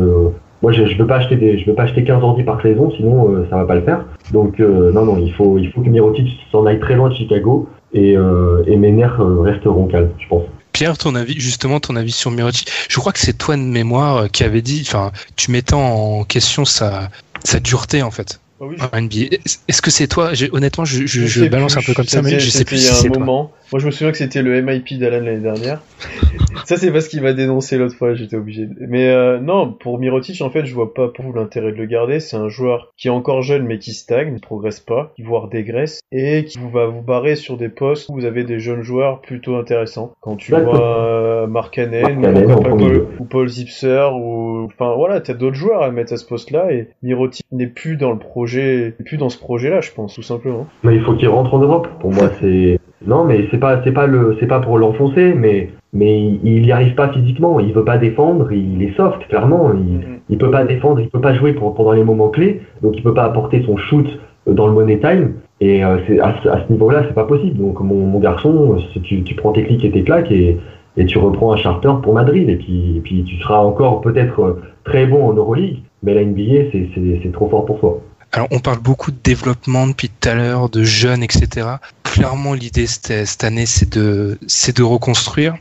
[SPEAKER 8] moi, veux pas acheter des, je veux pas acheter 15 ordi par saison, sinon euh, ça va pas le faire. Donc non, non, il faut, il faut que Mirotic s'en aille très loin de Chicago et, mes nerfs resteront calmes, je pense.
[SPEAKER 6] Pierre, ton avis, justement, ton avis sur Mirotic. Je crois que c'est toi de mémoire euh, qui avait dit, enfin, tu mettais en question sa, sa dureté, en fait.
[SPEAKER 7] Ah oui,
[SPEAKER 6] en NBA. Est-ce que c'est toi? Honnêtement, je, je, balance
[SPEAKER 7] plus.
[SPEAKER 6] un peu comme ça, mais je sais plus si
[SPEAKER 7] a
[SPEAKER 6] c'est
[SPEAKER 7] un
[SPEAKER 6] toi.
[SPEAKER 7] moment. Moi, je me souviens que c'était le MIP d'Alan l'année dernière. ça, c'est parce qu'il m'a dénoncé l'autre fois, j'étais obligé. de- Mais euh, non, pour Mirotic, en fait, je vois pas pour vous l'intérêt de le garder. C'est un joueur qui est encore jeune, mais qui stagne, ne progresse pas, qui voire dégraisse, et qui vous va vous barrer sur des postes où vous avez des jeunes joueurs plutôt intéressants. Quand tu vois euh, Mark Cannon,
[SPEAKER 8] Mark
[SPEAKER 7] ou, Paul, ou Paul Zipser, ou enfin voilà, t'as d'autres joueurs à mettre à ce poste-là, et Mirotic n'est plus dans le projet, n'est plus dans ce projet-là, je pense, tout simplement.
[SPEAKER 8] Mais il faut qu'il rentre en Europe. Pour moi, c'est non, mais c'est pas, c'est pas le, c'est pas pour l'enfoncer, mais mais il y arrive pas physiquement. Il veut pas défendre. Il est soft, clairement. Il, il peut pas défendre. Il peut pas jouer pour, pendant les moments clés. Donc il peut pas apporter son shoot euh, dans le money time. Et euh, c'est à, ce- à ce niveau-là, c'est pas possible. Donc mon, mon garçon, si tu, tu prends tes clics et tes claques et et tu reprends un charter pour Madrid et puis et puis tu seras encore peut-être euh, très bon en Euroleague. Mais la NBA, c'est c'est c'est trop fort pour toi.
[SPEAKER 6] Alors, on parle beaucoup de développement depuis tout à l'heure, de jeunes, etc. Clairement, l'idée cette, année, c'est de, c'est de reconstruire.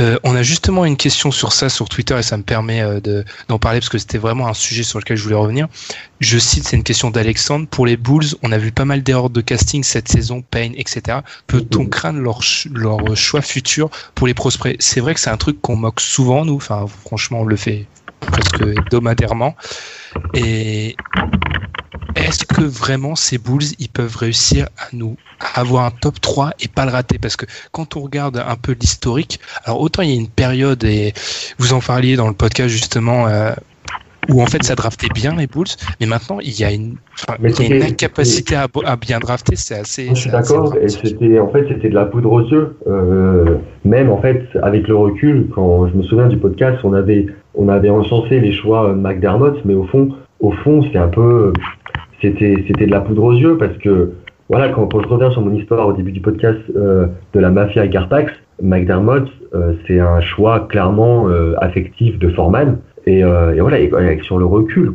[SPEAKER 6] Euh, on a justement une question sur ça sur Twitter et ça me permet euh, de, d'en parler parce que c'était vraiment un sujet sur lequel je voulais revenir. Je cite, c'est une question d'Alexandre. Pour les Bulls, on a vu pas mal d'erreurs de casting cette saison, Payne, etc. Peut-on craindre leur, leur choix futur pour les prospects? C'est vrai que c'est un truc qu'on moque souvent, nous. Enfin, franchement, on le fait presque hebdomadairement. Et est-ce que vraiment ces Bulls, ils peuvent réussir à nous à avoir un top 3 et pas le rater? Parce que quand on regarde un peu l'historique, alors autant il y a une période, et vous en parliez dans le podcast justement, euh, où en fait ça draftait bien les Bulls, mais maintenant il y a une,
[SPEAKER 8] Mais
[SPEAKER 6] il y a une
[SPEAKER 8] c'était-
[SPEAKER 6] incapacité à, à bien drafter, c'est assez...
[SPEAKER 8] Je suis d'accord, et c'était en fait c'était de la poudre aux yeux. Euh, même en fait avec le recul, quand je me souviens du podcast, on avait on avait encensé les choix McDermott, mais au fond au fond c'est un peu c'était c'était de la poudre aux yeux parce que voilà quand, je reviens sur mon histoire au début du podcast euh, de la mafia Garpax, McDermott euh, c'est un choix clairement euh, affectif de Foreman. Et, et voilà, et, et sur le recul,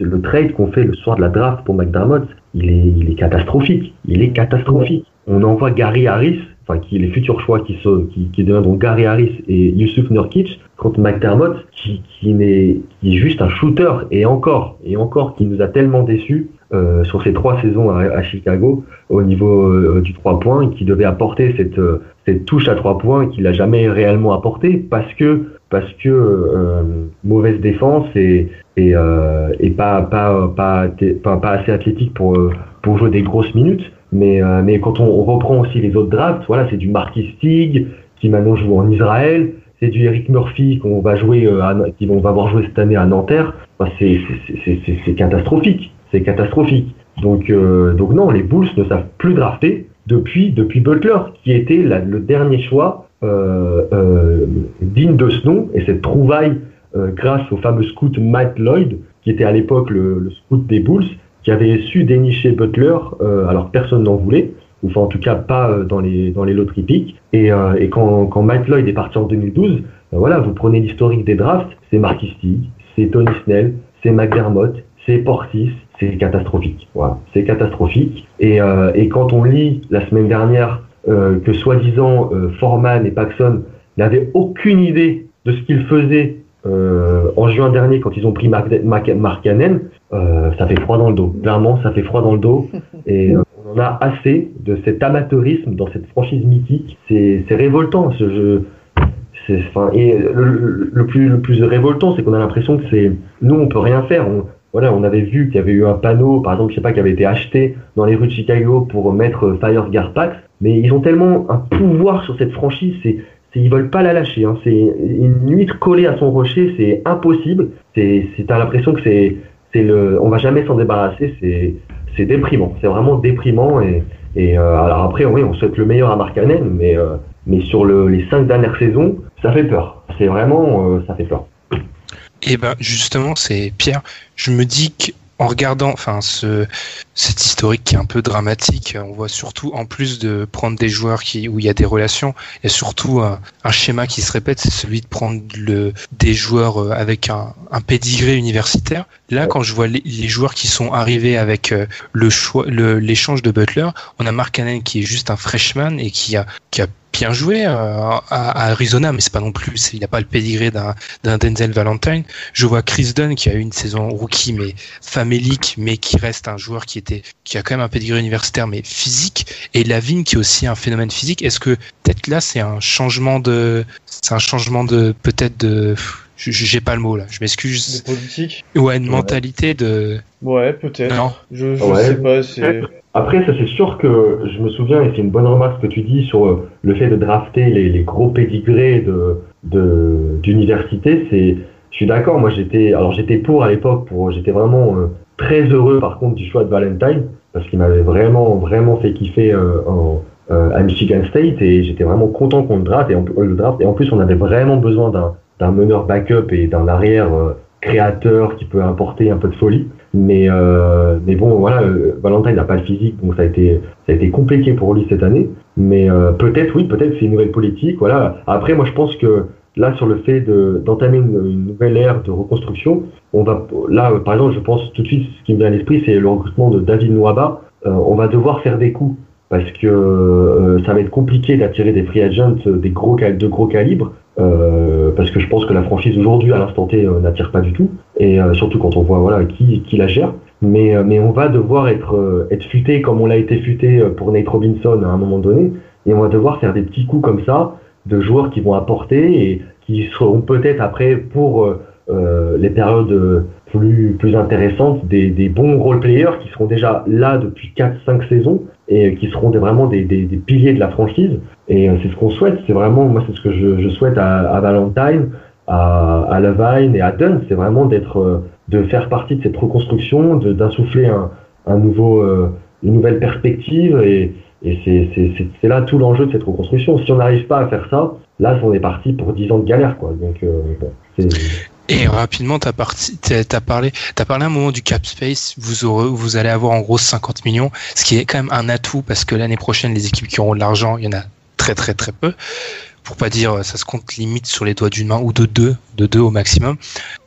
[SPEAKER 8] le trade qu'on fait le soir de la draft pour McDermott, il est catastrophique. Il est catastrophique. On envoie Gary Harris, enfin qui les futurs choix qui, sont, qui, qui deviendront Gary Harris et Yusuf Nurkic contre McDermott, qui, qui, n'est, qui est juste un shooter et encore et encore qui nous a tellement déçus euh, sur ces trois saisons à, à Chicago au niveau euh, du trois points, qui devait apporter cette, euh, cette touche à trois points qu'il n'a jamais réellement apporté parce que parce que euh, mauvaise défense et et, euh, et pas, pas, pas, pas, pas assez athlétique pour, pour jouer des grosses minutes. Mais, euh, mais quand on, on reprend aussi les autres drafts, voilà, c'est du Marquis Stig qui maintenant joue en Israël, c'est du Eric Murphy qu'on va jouer, euh, à, qui vont va voir jouer cette année à Nanterre. Enfin, c'est catastrophique, c'est catastrophique. Donc, euh, donc non, les Bulls ne savent plus drafter depuis, depuis Butler, qui était la- le dernier choix euh, euh, digne de ce nom et cette trouvaille euh, grâce au fameux scout Matt Lloyd, qui était à l'époque le, le scout des Bulls, qui avait su dénicher Butler, euh, alors personne n'en voulait, ou enfin en tout cas pas euh, dans les dans les loteries pick. Et, euh, et quand, quand Matt Lloyd est parti en 2012, euh, voilà, vous prenez l'historique des drafts, c'est Marquis c'est Tony Snell, c'est McDermott, c'est Portis, c'est catastrophique. Voilà, c'est catastrophique. Et, euh, et quand on lit la semaine dernière euh, que soi-disant euh, Foreman et Paxson n'avaient aucune idée de ce qu'ils faisaient euh, en juin dernier quand ils ont pris Mark, Mark, Mark Cannon, euh, ça fait froid dans le dos. Clairement, ça fait froid dans le dos. Et euh, on en a assez de cet amateurisme dans cette franchise mythique. C'est révoltant ce jeu. Enfin, et le, plus le plus révoltant, c'est qu'on a l'impression que c'est nous, on peut rien faire. On, voilà, on avait vu qu'il y avait eu un panneau, par exemple, je sais pas, qui avait été acheté dans les rues de Chicago pour mettre Fire Garpax, mais ils ont tellement un pouvoir sur cette franchise, c'est ils veulent pas la lâcher. Hein. C'est une huître collée à son rocher, c'est impossible. C'est, c'est t'as l'impression que c'est, c'est le, on va jamais s'en débarrasser. C'est, c'est déprimant. C'est vraiment déprimant. Et, et euh, alors après, oui, on souhaite le meilleur à Mark Cannon, mais euh, mais sur le, les cinq dernières saisons, ça fait peur. C'est vraiment, euh, ça fait peur.
[SPEAKER 6] Et ben justement, c'est Pierre. Je me dis qu'en regardant, enfin, ce cet historique qui est un peu dramatique, on voit surtout, en plus de prendre des joueurs qui où il y a des relations, il y a surtout un, schéma qui se répète, c'est celui de prendre le des joueurs euh, avec un, un pédigré universitaire. Là, quand je vois les, les joueurs qui sont arrivés avec euh, le choix, l'échange de Butler, on a Mark Cannon qui est juste un freshman et qui a qui a bien joué euh, à, Arizona, mais c'est pas non plus, il n'a pas le pédigré d'un Denzel Valentine. Je vois Chris Dunn qui a eu une saison rookie mais famélique, mais qui reste un joueur qui était qui a quand même un pédigré universitaire mais physique. Et Lavigne qui est aussi un phénomène physique. Est-ce que peut-être là c'est un changement de c'est un changement de peut-être de j'ai pas le mot là, je
[SPEAKER 7] De
[SPEAKER 6] m'excuse.
[SPEAKER 7] politique
[SPEAKER 6] Ouais, une mentalité de
[SPEAKER 7] Ouais, peut-être.
[SPEAKER 6] non.
[SPEAKER 7] Je, je
[SPEAKER 8] Ouais.
[SPEAKER 7] sais pas, c'est.
[SPEAKER 8] Après, ça c'est sûr que je me souviens, et c'est une bonne remarque ce que tu dis sur euh, le fait de drafter les, les gros pédigrés de de- d'université. C'est, je suis d'accord. Moi, j'étais, alors j'étais pour à l'époque. Pour, j'étais vraiment euh, très heureux par contre du choix de Valentine parce qu'il m'avait vraiment vraiment fait kiffer euh, en, euh, à Michigan State et j'étais vraiment content qu'on le draft et en, le draft et en plus on avait vraiment besoin d'un d'un meneur backup et d'un arrière euh, créateur qui peut apporter un peu de folie. Mais euh, mais bon voilà, euh, Valentine n'a pas le physique donc ça a été ça a été compliqué pour lui cette année. Mais euh, peut-être oui, peut-être c'est une nouvelle politique. Voilà. Après moi je pense que là sur le fait de- d'entamer une, une nouvelle ère de reconstruction. On va là, euh, par exemple, je pense tout de suite, ce qui me vient à l'esprit, c'est le recrutement de David Nwaba. Euh, on va devoir faire des coups parce que ça va être compliqué d'attirer des free agents des gros de gros calibres. Euh, parce que je pense que la franchise aujourd'hui à l'instant T euh, n'attire pas du tout. Et euh, surtout quand on voit voilà qui, qui la gère. Mais euh, mais on va devoir être euh, être futé comme on l'a été futé pour Nate Robinson à un moment donné. Et on va devoir faire des petits coups comme ça de joueurs qui vont apporter et qui seront peut-être après pour les périodes plus plus intéressantes des, des bons role players qui seront déjà là depuis 4-5 saisons et qui seront des, vraiment des, des, des piliers de la franchise. Et euh, c'est ce qu'on souhaite. C'est vraiment moi c'est ce que je, je souhaite à, à Valentine à, à Levine et à Dunn. C'est vraiment d'être euh, de faire partie de cette reconstruction d'insuffler un, un nouveau euh, une nouvelle perspective. Et, et c'est- là tout l'enjeu de cette reconstruction. Si on n'arrive pas à faire ça là on est parti pour 10 ans de galère quoi. Donc euh, bon,
[SPEAKER 6] Et rapidement, parti, t'as t'as parlé, t'as parlé un moment du cap space. Vous aurez, vous allez avoir en gros 50 millions, ce qui est quand même un atout parce que l'année prochaine, les équipes qui auront de l'argent, il y en a très très très peu. Pour pas dire, ça se compte limite sur les doigts d'une main ou de deux, de deux au maximum.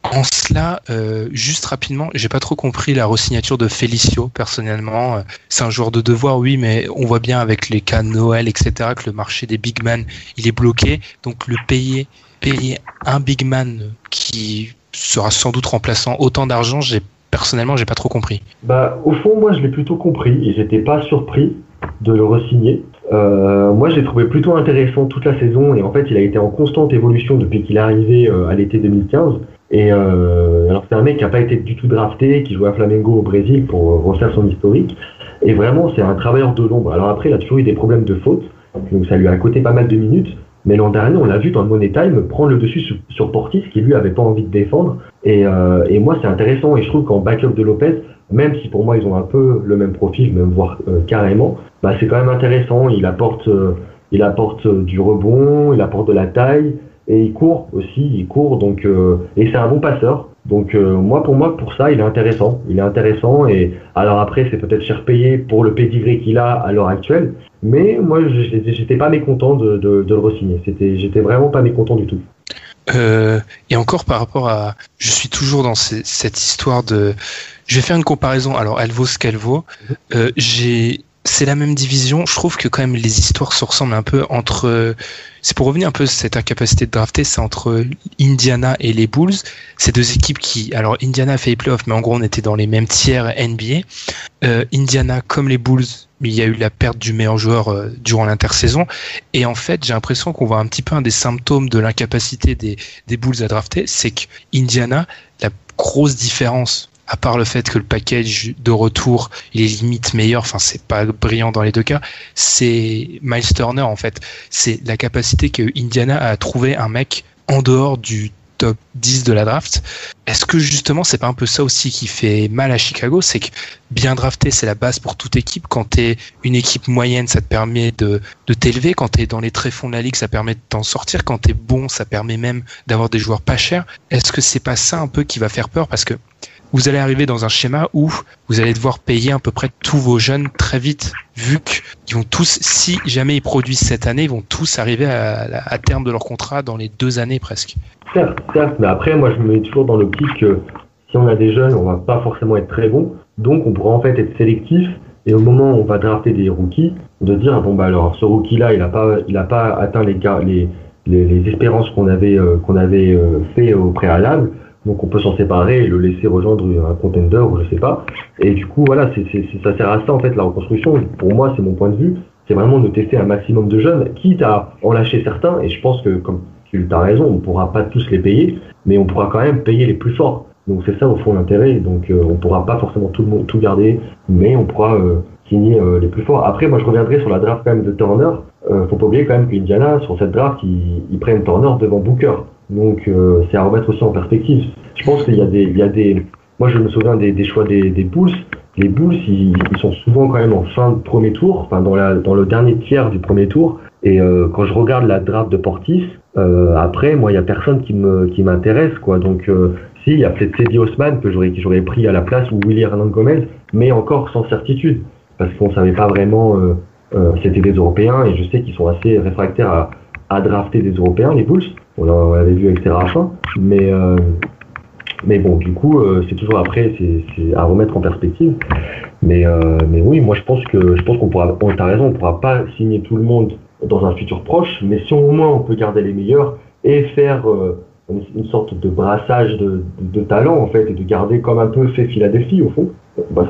[SPEAKER 6] En cela, euh, juste rapidement, j'ai pas trop compris la resignature de Felicio personnellement. C'est un joueur de devoir, oui, mais on voit bien avec les cas de Noël, etc., que le marché des big man, il est bloqué. Donc le payer, payer un big man qui sera sans doute remplaçant autant d'argent, j'ai personnellement, j'ai pas trop compris.
[SPEAKER 8] Bah, au fond, moi, je l'ai plutôt compris et j'étais pas surpris de le re-signer. Euh, moi, j'ai trouvé plutôt intéressant toute la saison et en fait, il a été en constante évolution depuis qu'il est arrivé euh, à l'été 2015. Et euh, alors, c'est un mec qui a pas été du tout drafté, qui jouait à Flamengo au Brésil pour euh, refaire son historique. Et vraiment, c'est un travailleur de l'ombre. Alors après, il a toujours eu des problèmes de faute, donc ça lui a coûté pas mal de minutes. Mais l'an dernier, on l'a vu dans le Money Time prendre le dessus sur, Portis, qui lui avait pas envie de défendre. Et, euh, et moi, c'est intéressant. Et je trouve qu'en backup de Lopez, même si pour moi ils ont un peu le même profil, même voire euh, carrément, bah c'est quand même intéressant. Il apporte, euh, il apporte euh, du rebond, il apporte de la taille et il court aussi. Il court donc euh, et c'est un bon passeur. Donc euh, moi pour moi pour ça il est intéressant. Il est intéressant et alors après c'est peut-être cher payé pour le pedigree qu'il a à l'heure actuelle. Mais moi j'étais pas mécontent de, de, le re-signer. J'étais vraiment pas mécontent du tout.
[SPEAKER 6] Euh, et encore par rapport à, je suis toujours dans cette histoire de, je vais faire une comparaison. Alors, elle vaut ce qu'elle vaut. Euh, j'ai, c'est la même division. Je trouve que quand même les histoires se ressemblent un peu entre. C'est pour revenir un peu sur cette incapacité de drafter, c'est entre Indiana et les Bulls. Ces deux équipes qui, alors Indiana a fait les playoffs, mais en gros on était dans les mêmes tiers NBA. Euh, Indiana, comme les Bulls, il y a eu la perte du meilleur joueur euh, durant l'intersaison. Et en fait, j'ai l'impression qu'on voit un petit peu un des symptômes de l'incapacité des, des Bulls à drafter, c'est que Indiana, la grosse différence, à part le fait que le package de retour, il est limite meilleur, enfin c'est pas brillant dans les deux cas, c'est Miles Turner en fait. C'est la capacité que Indiana a trouvé un mec en dehors du top 10 de la draft. Est-ce que justement c'est pas un peu ça aussi qui fait mal à Chicago, c'est que bien drafté c'est la base pour toute équipe. Quand t'es une équipe moyenne, ça te permet de, de t'élever. Quand t'es dans les tréfonds de la ligue, ça permet de t'en sortir. Quand t'es bon, ça permet même d'avoir des joueurs pas chers. Est-ce que c'est pas ça un peu qui va faire peur? Parce que vous allez arriver dans un schéma où vous allez devoir payer à peu près tous vos jeunes très vite, vu qu'ils vont tous, si jamais ils produisent cette année, ils vont tous arriver à, terme de leur contrat dans les deux années presque.
[SPEAKER 8] Certes, certes, mais après, moi, je me mets toujours dans l'optique que si on a des jeunes, on va pas forcément être très bon. Donc, on pourra en fait être sélectif. Et au moment où on va drafter des rookies, de dire, bon, bah alors, ce rookie-là, il a pas, il a pas atteint les, les, les espérances qu'on avait, euh, qu'on avait euh, fait au préalable. Donc, on peut s'en séparer et le laisser rejoindre un contender ou je sais pas. Et du coup, voilà, c'est, c'est, ça sert à ça, en fait, la reconstruction. Pour moi, c'est mon point de vue. C'est vraiment de tester un maximum de jeunes, quitte à en lâcher certains. Et je pense que, comme tu as raison, on pourra pas tous les payer, mais on pourra quand même payer les plus forts. Donc c'est ça au fond l'intérêt. Donc euh, on pourra pas forcément tout tout garder, mais on pourra euh, signer euh, les plus forts. Après, moi je reviendrai sur la draft quand même de Turner. Euh, faut pas oublier quand même qu'Indiana sur cette draft ils, ils prennent Turner devant Booker. Donc euh, c'est à remettre aussi en perspective. Je pense qu'il y a des, il y a des, moi je me souviens des, des choix des, des Bulls. Les Bulls ils, ils sont souvent quand même en fin de premier tour, enfin dans la dans le dernier tiers du premier tour. Et euh, quand je regarde la draft de Portis, euh, après, moi, il y a personne qui me qui m'intéresse, quoi. Donc, euh, si, il y a peut-être Cedi Osman que j'aurais que j'aurais pris à la place ou Willy Hernan Gomez, mais encore sans certitude, parce qu'on savait pas vraiment. Euh, euh, C'était des Européens et je sais qu'ils sont assez réfractaires à, à drafter des Européens, les Bulls. On l'avait vu avec Séraphin. Mais, euh, mais bon, du coup, euh, c'est toujours après, c'est à remettre en perspective. Mais, euh, mais oui, moi je pense que je pense qu'on pourra, on a raison, on pourra pas signer tout le monde dans un futur proche, mais si au moins on peut garder les meilleurs et faire une sorte de brassage de, de, talent en fait et de garder comme un peu fait Philadelphie au fond, bah,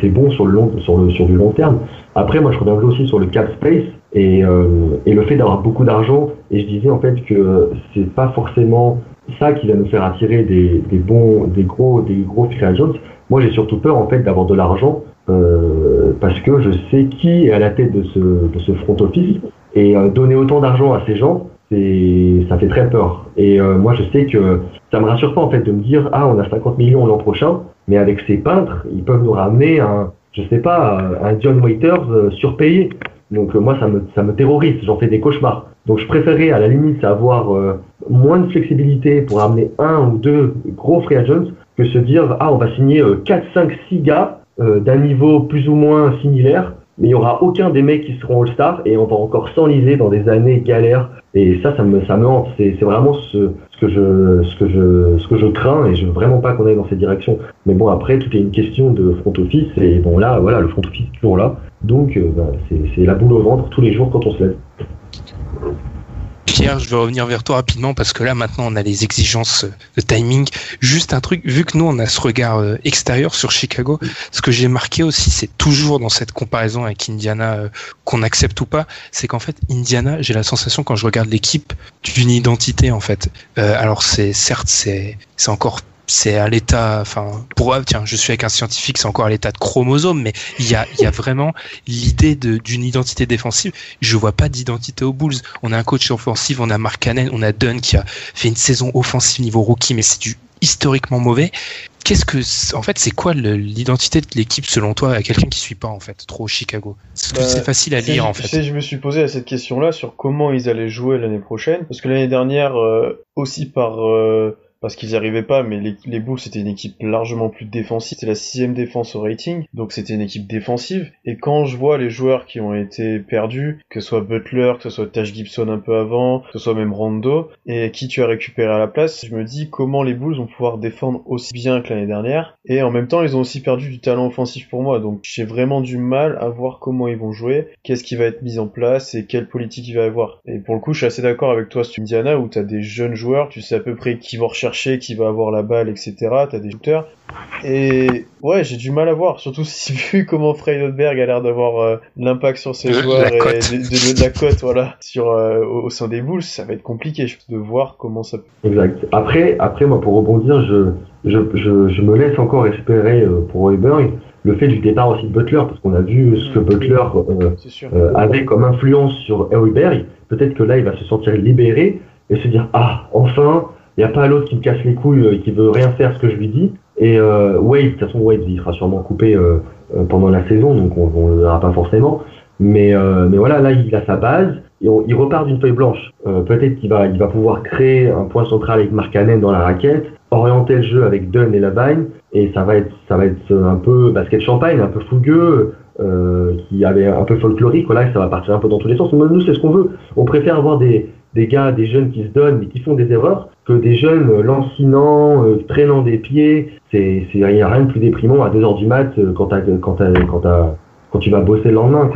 [SPEAKER 8] c'est bon sur le long sur le sur du long terme. Après moi je reviendrai aussi sur le cap space et, euh, et le fait d'avoir beaucoup d'argent et je disais en fait que c'est pas forcément ça qui va nous faire attirer des, des bons des gros des gros free agents. Moi j'ai surtout peur en fait d'avoir de l'argent euh, parce que je sais qui est à la tête de ce de ce front office et euh, donner autant d'argent à ces gens c'est ça fait très peur. Et euh, moi, je sais que ça me rassure pas en fait de me dire ah on a 50 millions l'an prochain, mais avec ces peintres, ils peuvent nous ramener un, je sais pas, un John Waiters euh, surpayé. Donc euh, moi, ça me ça me terrorise, j'en fais des cauchemars. Donc je préférais à la limite avoir moins de flexibilité pour amener un ou deux gros free agents que se dire ah on va signer 4, 5, 6 gars d'un niveau plus ou moins similaire mais il y aura aucun des mecs qui seront All-Star et on va encore s'enliser dans des années galères et ça ça me ça me hante. C'est vraiment ce je ce que je crains et je veux vraiment pas qu'on aille dans cette direction. Mais bon après tout est une question de front office et bon là voilà le front office est toujours là. Donc euh, c'est c'est la boule au ventre tous les jours quand on se lève
[SPEAKER 6] Pierre, je vais revenir vers toi rapidement parce que là maintenant on a les exigences de timing. Juste un truc, vu que nous on a ce regard euh, extérieur sur Chicago, ce que j'ai marqué aussi, c'est toujours dans cette comparaison avec Indiana, euh, qu'on accepte ou pas, c'est qu'en fait Indiana, j'ai la sensation quand je regarde l'équipe d'une identité en fait. Euh, alors c'est certes c'est c'est encore c'est à l'état, enfin, pour tiens, je suis avec un scientifique, c'est encore à l'état de chromosome, mais il y a, il y a vraiment l'idée d'une identité défensive. Je vois pas d'identité aux Bulls. On a un coach offensif, on a Mark Cannon, on a Dunn qui a fait une saison offensive niveau rookie, mais c'est du historiquement mauvais. Qu'est-ce que, en fait, c'est quoi l'identité de l'équipe selon toi à quelqu'un qui suit pas en fait trop Chicago? C'est bah, facile à lire en fait.
[SPEAKER 7] je me suis posé à cette question-là sur comment ils allaient jouer l'année prochaine, parce que l'année dernière euh, aussi par euh, parce qu'ils n'y arrivaient pas, mais les, Bulls c'était une équipe largement plus défensive, c'était la sixième défense au rating, donc c'était une équipe défensive, et quand je vois les joueurs qui ont été perdus, que ce soit Butler, que ce soit Tash Gibson un peu avant, que ce soit même Rondo, et qui tu as récupéré à la place, je me dis comment les Bulls vont pouvoir défendre aussi bien que l'année dernière, et en même temps ils ont aussi perdu du talent offensif pour moi, donc j'ai vraiment du mal à voir comment ils vont jouer, qu'est-ce qui va être mis en place, et quelle politique il va avoir. Et pour le coup je suis assez d'accord avec toi sur Indiana, où tu as des jeunes joueurs, tu sais à peu près qui vont rechercher qui va avoir la balle, etc. T'as des shooters. Et ouais, j'ai du mal à voir, surtout si vu comment Freidelberg a l'air d'avoir euh, l'impact sur ses joueurs et de, de, la cote, voilà, sur euh, au, sein des Bulls, ça va être compliqué je de voir comment ça.
[SPEAKER 8] Exact. Après, après moi pour rebondir, je je, je, je me laisse encore espérer euh, pour Hoiberg le fait du départ aussi de Butler, parce qu'on a vu ce que mm. Butler euh, avait comme influence sur Hoiberg. Peut-être que là, il va se sentir libéré et se dire ah enfin il n'y a pas l'autre qui me casse les couilles et qui veut rien faire ce que je lui dis. Et euh, Wade, de toute façon, Wade, il sera sûrement coupé euh, euh, pendant la saison, donc on ne le verra pas forcément. Mais, euh, mais voilà, là, il a sa base. Et il repart d'une feuille blanche. Euh, peut-être qu'il va, il va pouvoir créer un point central avec Markkanen dans la raquette, orienter le jeu avec Dunn et Lavigne, et ça va être, ça va être un peu basket champagne, un peu fougueux, euh, qui avait un peu folklorique. Voilà, ça va partir un peu dans tous les sens. Nous, c'est ce qu'on veut. On préfère avoir des, des gars, des jeunes qui se donnent mais qui font des erreurs, que des jeunes lancinants, euh, traînant des pieds. C'est, il n'y a rien de plus déprimant à 2 heures du mat euh, quand tu vas bosser le lendemain.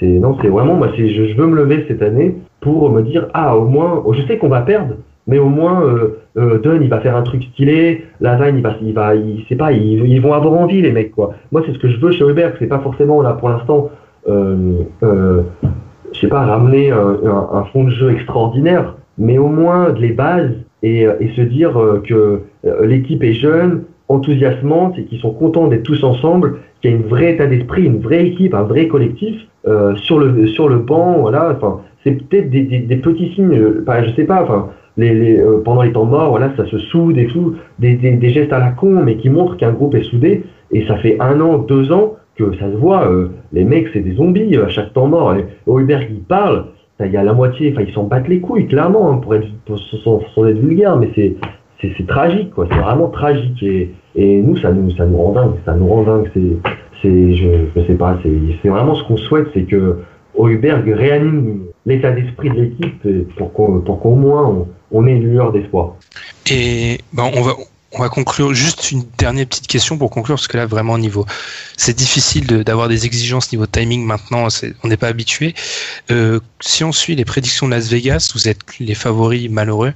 [SPEAKER 8] C'est, non, c'est vraiment, moi, je, veux me lever cette année pour me dire, ah, au moins, je sais qu'on va perdre, mais au moins, euh, euh, Dunn, il va faire un truc stylé, Lasagne, il va, il va, il, c'est pas, ils, vont avoir envie, les mecs, quoi. Moi, c'est ce que je veux chez Hubert, c'est pas forcément, là, pour l'instant, euh, euh, je sais pas, ramener un, un, un, fond de jeu extraordinaire, mais au moins les bases et, et se dire euh, que euh, l'équipe est jeune, enthousiasmante et qu'ils sont contents d'être tous ensemble, qu'il y a une vraie état d'esprit, une vraie équipe, un vrai collectif euh, sur le sur le banc, voilà. Enfin, c'est peut-être des, des, des, petits signes, enfin, je sais pas, enfin. Les, les, euh, pendant les temps morts, voilà, ça se soude et tout, des, des gestes à la con, mais qui montrent qu'un groupe est soudé. Et ça fait un an, deux ans que ça se voit, euh, les mecs c'est des zombies à chaque temps mort. Heuberg il parle, il y a la moitié, enfin ils s'en battent les couilles clairement hein, pour être pour, sans, sans, être vulgaire, mais c'est c'est tragique quoi, c'est vraiment tragique et, et nous ça nous ça nous rend dingue, ça nous rend dingue, c'est je, je sais pas, c'est vraiment ce qu'on souhaite, c'est que Heuberg réanime l'état d'esprit de l'équipe euh, pour qu'au pour qu'au moins on, on ait une lueur d'espoir.
[SPEAKER 6] Et ben, on va on va conclure juste une dernière petite question pour conclure parce que là vraiment au niveau c'est difficile d'avoir des exigences niveau timing maintenant on n'est pas habitué. Euh, si on suit les prédictions de Las Vegas vous êtes les favoris malheureux.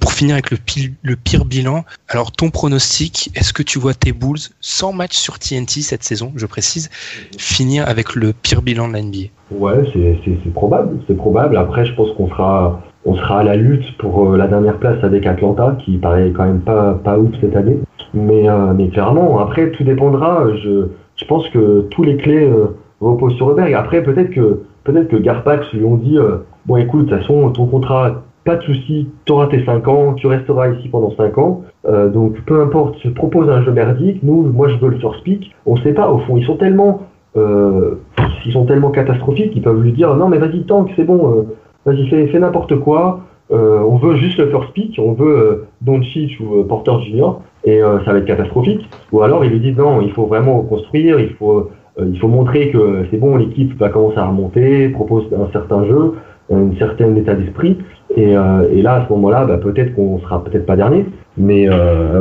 [SPEAKER 6] Pour finir avec le, pire bilan alors ton pronostic est-ce que tu vois tes Bulls sans match sur TNT cette saison je précise finir avec le pire bilan de la NBA
[SPEAKER 8] Ouais, c'est probable, c'est probable. Après, je pense qu'on sera, on sera à la lutte pour euh, la dernière place avec Atlanta, qui paraît quand même pas, pas ouf cette année. Mais, euh, mais clairement, après, tout dépendra. Je, je pense que tous les clés euh, reposent sur Robert. Après, peut-être que, peut-être que Garpax lui ont dit, bon, écoute, de toute façon, ton contrat, pas de souci, tu auras tes 5 ans, tu resteras ici pendant 5 ans. Euh, donc, peu importe, je propose un jeu merdique. Nous, moi, je veux le first pick. On sait pas, au fond, ils sont tellement euh, s'ils sont tellement catastrophiques, ils peuvent lui dire non mais vas-y tank, c'est bon, euh, vas-y fais, fais n'importe quoi, euh, on veut juste le first pick, on veut euh, Doncic ou euh, Porter Junior et euh, ça va être catastrophique. Ou alors ils lui disent non, il faut vraiment reconstruire, il faut euh, il faut montrer que c'est bon, l'équipe va commencer à remonter, propose un certain jeu, un certain état d'esprit et, euh, et là à ce moment-là, bah, peut-être qu'on sera peut-être pas dernier, mais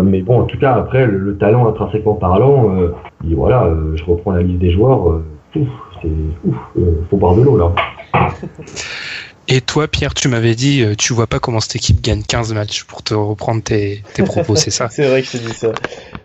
[SPEAKER 8] mais bon en tout cas après le, le talent intrinsèquement parlant, et voilà, je reprends la liste des joueurs. ouf, c'est ouf, faut boire de l'eau là.
[SPEAKER 6] et toi Pierre tu m'avais dit euh, tu vois pas comment cette équipe gagne 15 matchs pour te reprendre tes, propos c'est ça?
[SPEAKER 7] C'est vrai que c'est dit ça.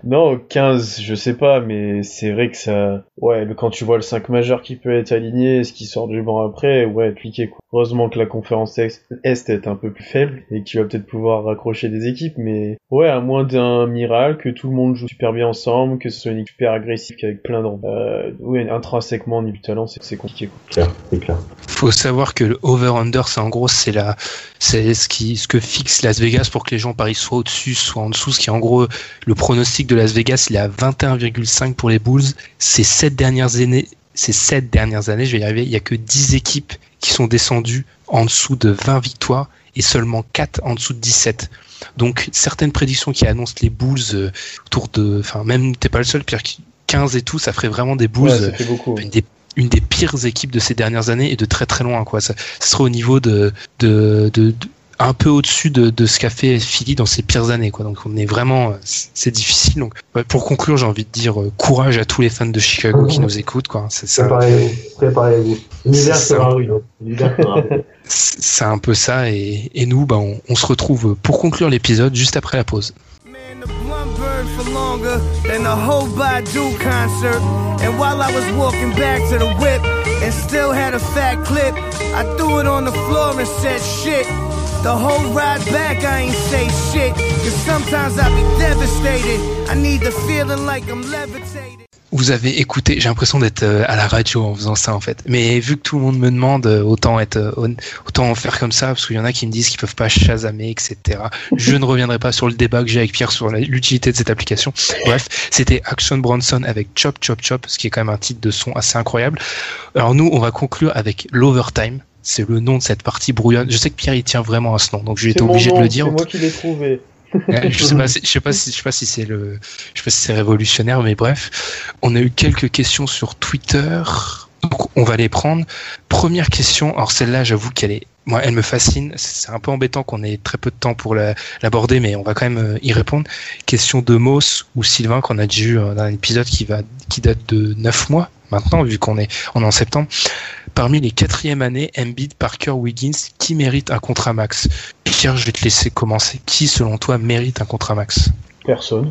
[SPEAKER 7] Non, 15, je sais pas, mais c'est vrai que ça... Ouais, mais quand tu vois le 5 majeur qui peut être aligné, ce qui sort du banc après, ouais, cliquer quoi. Heureusement que la conférence Est Est un peu plus faible et que tu vas peut-être pouvoir raccrocher des équipes, mais ouais, à moins d'un miracle, que tout le monde joue super bien ensemble, que ce soit une équipe super agressive avec plein de... Euh, ouais, intrinsèquement, au niveau du talent, c'est compliqué quoi.
[SPEAKER 8] Clair, c'est clair.
[SPEAKER 6] faut savoir que le over-under, c'est en gros, c'est la, c'est ce qui, ce que fixe Las Vegas pour que les gens parient soit au-dessus, soit en dessous. Ce qui est en gros le pronostic de Las Vegas, il est à 21,5 pour les Bulls. Ces sept dernières années, ces sept dernières années, je vais y arriver, il y a que 10 équipes qui sont descendues en dessous de 20 victoires et seulement 4 en dessous de 17. Donc certaines prédictions qui annoncent les Bulls euh, autour de, enfin même t'es pas le seul, Pierre, qui- 15 et tout, ça ferait vraiment des Bulls.
[SPEAKER 7] Ouais,
[SPEAKER 6] euh,
[SPEAKER 7] ça fait beaucoup.
[SPEAKER 6] une des une des pires équipes de ces dernières années et de très très loin quoi ça, ça serait au niveau de de, de, de- un peu au-dessus de, de ce qu'a fait Philly dans ses pires années quoi donc on est vraiment c'est c'est difficile donc ouais, pour conclure j'ai envie de dire euh, courage à tous les fans de Chicago qui nous écoutent quoi c'est ça
[SPEAKER 8] Préparez-vous, préparez-vous. L'hiver sera
[SPEAKER 6] ça.
[SPEAKER 8] rude. L'hiver sera rude.
[SPEAKER 6] c'est un peu ça et, et nous bah on, on se retrouve pour conclure l'épisode juste après la pause
[SPEAKER 9] for longer than the whole Badu concert. And while I was walking back to the whip and still had a fat clip, I threw it on the floor and said shit. The whole ride back, I ain't say shit. Cause sometimes I be devastated. I need the feeling like I'm.
[SPEAKER 6] Vous avez écouté, j'ai l'impression d'être euh, à la radio en faisant ça en fait. Mais vu que tout le monde me demande, euh, autant euh, autant faire comme ça, parce qu'il y en a qui me disent qu'ils peuvent pas chasamer, etc. Je ne reviendrai pas sur le débat que j'ai avec Pierre sur l'utilité de cette application. Bref, c'était Action Bronson avec Chop Chop Chop, ce qui est quand même un titre de son assez incroyable. Alors nous, on va conclure avec l'Overtime. C'est le nom de cette partie brouillonne. Je sais que Pierre il tient vraiment à ce nom, donc j'ai été obligé de le dire.
[SPEAKER 7] C'est moi qui l'ai trouvé.
[SPEAKER 6] Je sais pas, je sais pas si, je sais pas si c'est le, je sais pas si c'est révolutionnaire, mais bref, on a eu quelques questions sur Twitter. Donc, on va les prendre. Première question. Alors celle-là, j'avoue qu'elle est, moi, elle me fascine. C'est un peu embêtant qu'on ait très peu de temps pour la- l'aborder, mais on va quand même euh, y répondre. Question de Moss ou Sylvain qu'on a déjà eu euh, dans un épisode qui va, qui date de 9 mois maintenant, vu qu'on est, on est en septembre. Parmi les quatrièmes années, Embiid, Parker, Wiggins, qui mérite un contrat max Pierre, je vais te laisser commencer. Qui, selon toi, mérite un contrat max
[SPEAKER 7] Personne.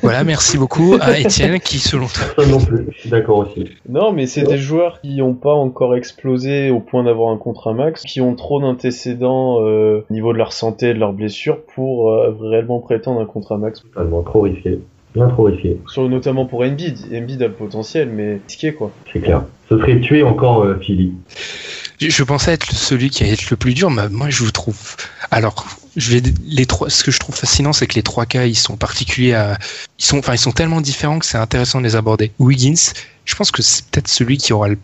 [SPEAKER 6] Voilà, merci beaucoup à Étienne, qui, selon toi,
[SPEAKER 8] Personne non plus. Je suis d'accord aussi.
[SPEAKER 7] Non, mais c'est des joueurs qui n'ont pas encore explosé au point d'avoir un contrat max, qui ont trop d'antécédents euh, au niveau de leur santé, de leurs blessures, pour euh, réellement prétendre un contrat max.
[SPEAKER 8] Totalement trop risqué. Bien trop risqué.
[SPEAKER 7] Sur, notamment pour Embiid. Embiid a le potentiel, mais risqué quoi.
[SPEAKER 8] C'est clair. Ce serait tuer encore euh, Philly.
[SPEAKER 6] je, je pensais être celui qui allait être le plus dur, mais moi, je vous trouve. Alors, je vais les trois. Ce que je trouve fascinant, c'est que les trois cas, ils sont particuliers à. Ils sont, enfin, ils sont tellement différents que c'est intéressant de les aborder. Wiggins, je pense que c'est peut-être celui qui aura le.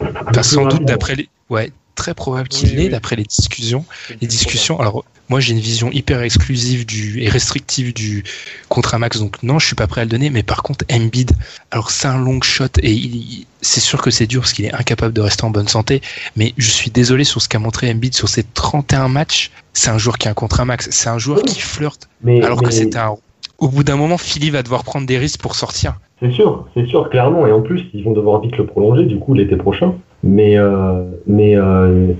[SPEAKER 6] Enfin, sans doute, d'après les. Ouais, très probable qu'il
[SPEAKER 7] Oui,
[SPEAKER 6] l'ait
[SPEAKER 7] oui.
[SPEAKER 6] d'après les discussions. Les discussions. Alors, moi, j'ai une vision hyper exclusive du et restrictive du contrat max, donc non, je suis pas prêt à le donner. Mais par contre, Embiid, alors c'est un long shot et il- c'est sûr que c'est dur parce qu'il est incapable de rester en bonne santé. Mais je suis désolé sur ce qu'a montré Embiid sur ses 31 matchs. C'est un joueur qui a un contrat max. C'est un joueur
[SPEAKER 8] Oui.
[SPEAKER 6] qui flirte.
[SPEAKER 8] Mais,
[SPEAKER 6] Alors que c'est un. Au bout d'un moment, Philly va devoir prendre des risques pour sortir.
[SPEAKER 8] c'est sûr, c'est sûr, clairement. Et en plus, ils vont devoir vite le prolonger, du coup, l'été prochain. Mais, euh, mais euh,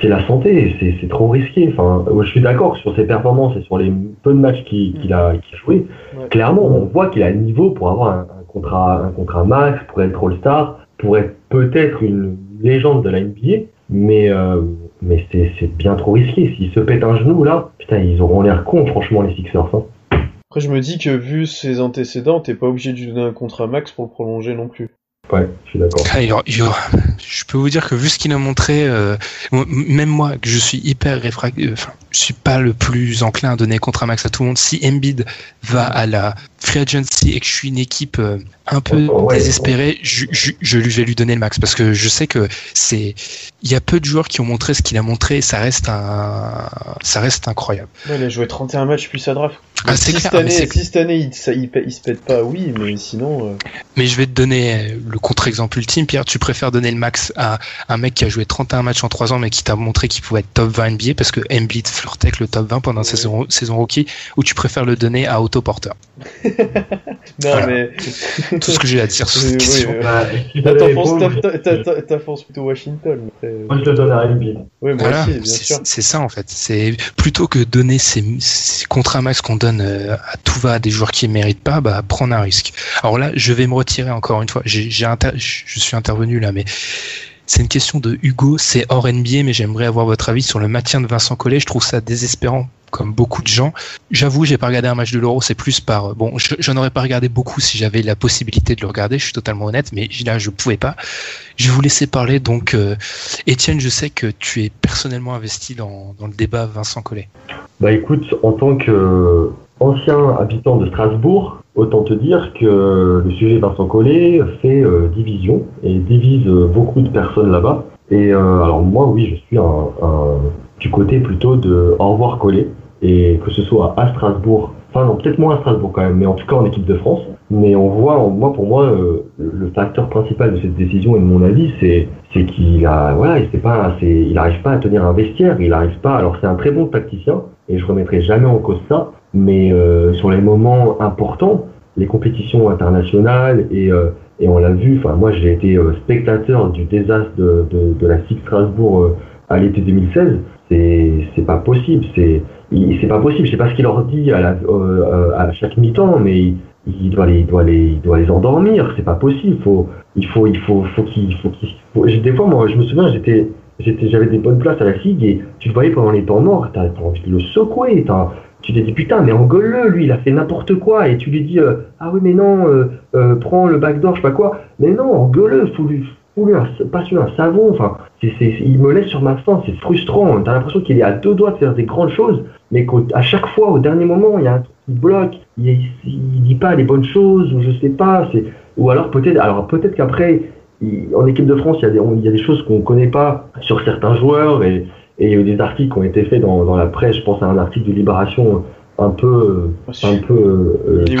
[SPEAKER 8] c'est la santé, c'est c'est trop risqué. Enfin, je suis d'accord sur ses performances et sur les peu de matchs qu'il a, qu'il a joué.
[SPEAKER 7] Ouais.
[SPEAKER 8] Clairement, on voit qu'il a le niveau pour avoir un, un contrat, un contrat max, pour être All-Star, pour être peut-être une légende de la NBA. Mais, euh, mais c'est c'est bien trop risqué. S'il se pète un genou là, putain, ils auront l'air cons, franchement, les Sixers. hein.
[SPEAKER 7] Après, je me dis que vu ses antécédents, t'es pas obligé de lui donner un contrat max pour le prolonger non plus.
[SPEAKER 6] Ah, je peux vous dire que vu ce qu'il a montré, euh, même moi, que je suis hyper réfractaire, enfin, je suis pas le plus enclin à donner contrat max à tout le monde. Si Embiid va à la free agency et que je suis une équipe euh, un peu
[SPEAKER 8] Oh, ouais.
[SPEAKER 6] désespérée, je, je, je lui- je vais lui donner le max parce que je sais que c'est, il y a peu de joueurs qui ont montré ce qu'il a montré et ça reste un, ça reste incroyable.
[SPEAKER 7] Ouais, il a joué 31 matchs depuis sa draft.
[SPEAKER 6] Ah,
[SPEAKER 7] si,
[SPEAKER 6] clair,
[SPEAKER 7] cette année,
[SPEAKER 6] c'est-
[SPEAKER 7] si cette année il, ça- il, pa- il se pète pas, oui, mais sinon. euh,
[SPEAKER 6] Mais je vais te donner euh, le contre-exemple ultime. Pierre, tu préfères donner le max à un mec qui a joué 31 matchs en 3 ans, mais qui t'a montré qu'il pouvait être top 20 NBA parce que Embiid flirtait avec le top 20 pendant
[SPEAKER 7] Ouais.
[SPEAKER 6] sa saison, saison rookie, ou tu préfères le donner à Otto Porter?
[SPEAKER 7] Non,
[SPEAKER 6] Voilà.
[SPEAKER 7] mais.
[SPEAKER 6] Tout ce que j'ai à dire sur
[SPEAKER 7] Oui,
[SPEAKER 6] cette
[SPEAKER 7] oui,
[SPEAKER 6] question.
[SPEAKER 8] Bah, si
[SPEAKER 7] Là,
[SPEAKER 8] t'avais
[SPEAKER 7] t'enfonces plutôt Washington. Après... euh,
[SPEAKER 8] Moi, je le donne à.
[SPEAKER 7] Oui, moi
[SPEAKER 6] Voilà,
[SPEAKER 7] aussi, bien
[SPEAKER 6] c'est
[SPEAKER 7] sûr.
[SPEAKER 6] c'est ça en fait. C'est plutôt que donner ces, ces contrats max qu'on donne euh, à tout va à des joueurs qui ne méritent pas, bah prendre un risque. Alors là, je vais me retirer encore une fois. J'ai, je suis intervenu là, mais c'est une question de Hugo. C'est hors NBA, mais j'aimerais avoir votre avis sur le maintien de Vincent Collet. Je trouve ça désespérant, comme beaucoup de gens. J'avoue, j'ai pas regardé un match de l'Euro. C'est plus par bon, je- j'en aurais pas regardé beaucoup si j'avais la possibilité de le regarder. Je suis totalement honnête, mais là, je pouvais pas. Je vais vous laisser parler. Donc, euh, Étienne, je sais que tu es personnellement investi dans, dans le débat Vincent Collet.
[SPEAKER 8] Bah écoute, en tant que ancien habitant de Strasbourg, autant te dire que le sujet Vincent Collet fait euh, division et divise euh, beaucoup de personnes là-bas. Et euh, alors moi, oui, je suis du côté plutôt de au revoir Collet. Et que ce soit à Strasbourg, enfin non, peut-être moins à Strasbourg quand même, mais en tout cas en équipe de France. Mais on voit, moi pour moi, euh, le facteur principal de cette décision et de mon avis, c'est c'est qu'il a, voilà, il sait pas, il arrive pas à tenir un vestiaire, il arrive pas. Alors c'est un très bon tacticien et je remettrai jamais en cause ça, mais euh, sur les moments importants, les compétitions internationales et euh, et on l'a vu. Enfin moi j'ai été euh, spectateur du désastre de de, de la SIG Strasbourg euh, à l'été 2016. C'est c'est pas possible, c'est c'est pas possible. Je sais pas ce qu'il leur dit à, la, euh, euh, à chaque mi-temps, mais il, doit les, il doit les, il doit les endormir. C'est pas possible. Faut, il faut, il faut, faut qu'il, faut qu'il. faut- Des fois, moi, je me souviens, j'étais, j'étais, j'avais des bonnes places à la SIG et tu le voyais pendant les temps morts. T'as, t'as envie de le secouer. T'as, tu t'es dit putain, mais engueule-le, lui, il a fait n'importe quoi. Et tu lui dis euh, ah oui, mais non, euh, euh, prends le backdoor, je sais pas quoi. Mais non, engueule-le, fous-lui, fous-lui un, passe-lui un savon. Enfin, c'est, il me laisse sur ma faim. C'est frustrant. T'as l'impression qu'il est à deux doigts de faire des grandes choses mais qu'à chaque fois, au dernier moment, il y a un truc qui bloque, il, il, il dit pas les bonnes choses, ou je sais pas, c'est, ou alors peut-être, alors peut-être qu'après, il- en équipe de France, il y a des, on- il y a des choses qu'on connaît pas sur certains joueurs, et, et il y a eu des articles qui ont été faits dans, dans la presse, je pense à un article de Libération un peu, un peu, euh,
[SPEAKER 7] Il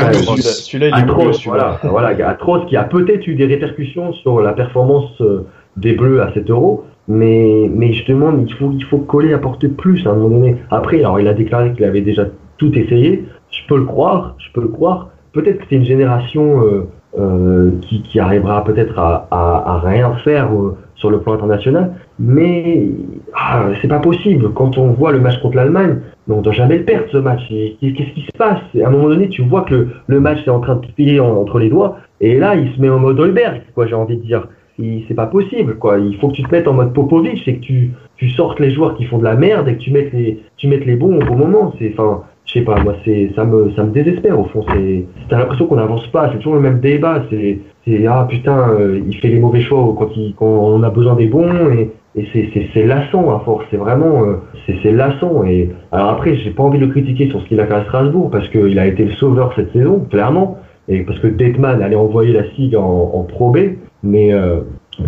[SPEAKER 7] celui-là. Il est
[SPEAKER 8] atroce, voilà, voilà, atroce, qui a peut-être eu des répercussions sur la performance euh, des Bleus à 7 euros, mais, mais je demande, il faut, il faut coller, apporter plus à un moment donné. Après, alors il a déclaré qu'il avait déjà tout essayé, je peux le croire, je peux le croire. Peut-être que c'est une génération euh, euh, qui, qui arrivera peut-être à, à, à rien faire euh, sur le plan international, mais ah, c'est pas possible. Quand on voit le match contre l'Allemagne, on doit jamais le perdre ce match. Et Qu'est-ce qui se passe? À un moment donné, tu vois que le, match est en train de en- entre les doigts, et là, il se met en mode Holberg, quoi. J'ai envie de dire, c'est pas possible, quoi. Il faut que tu te mettes en mode Popovic, c'est que tu, tu sortes les joueurs qui font de la merde et que tu mettes les, tu mettes les bons au bon moment. C'est, enfin, je sais pas, moi, c'est, ça me, ça me désespère au fond. C'est, t'as l'impression qu'on n'avance pas. C'est toujours le même débat. C'est, c'est ah putain, euh, il fait les mauvais choix quand, il, quand on a besoin des bons et, et c'est, c'est, c'est lassant à force. C'est vraiment, euh, c'est, c'est lassant. Et alors après, j'ai pas envie de le critiquer sur ce qu'il a fait à Strasbourg parce qu'il a été le sauveur cette saison, clairement. Et parce que Detman allait envoyer la SIG en, en Pro B, mais euh,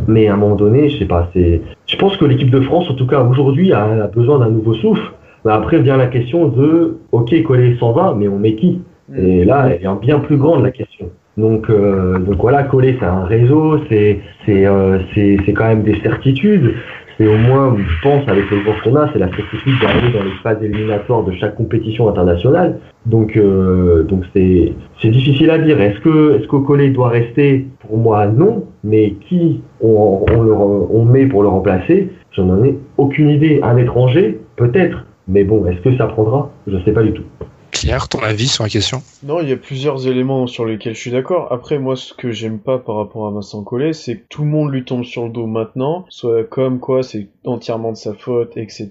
[SPEAKER 8] Mais à un moment donné, je sais pas, c'est, je pense que l'équipe de France, en tout cas aujourd'hui, a, a besoin d'un nouveau souffle. Mais après vient la question de, ok, Collet s'en va, mais on met qui? Et là, elle est bien plus grande la question. Donc, euh, donc voilà, Collet, c'est un réseau, c'est, c'est, euh, c'est, c'est quand même des certitudes. C'est au moins, je pense, avec le joueur qu'on a, c'est la certitude d'arriver dans les phases éliminatoires de chaque compétition internationale. Donc, euh, donc c'est, c'est difficile à dire. Est-ce que, est-ce que Collet doit rester? Pour moi, non. Mais qui on, on, le, on met pour le remplacer? J'en ai aucune idée. Un étranger, peut-être. Mais bon, est-ce que ça prendra? Je sais pas du tout.
[SPEAKER 6] Pierre, ton avis sur la question?
[SPEAKER 7] Non, il y a plusieurs éléments sur lesquels je suis d'accord. Après, moi, ce que j'aime pas par rapport à Vincent Collet, c'est que tout le monde lui tombe sur le dos maintenant, soit comme quoi c'est entièrement de sa faute, etc.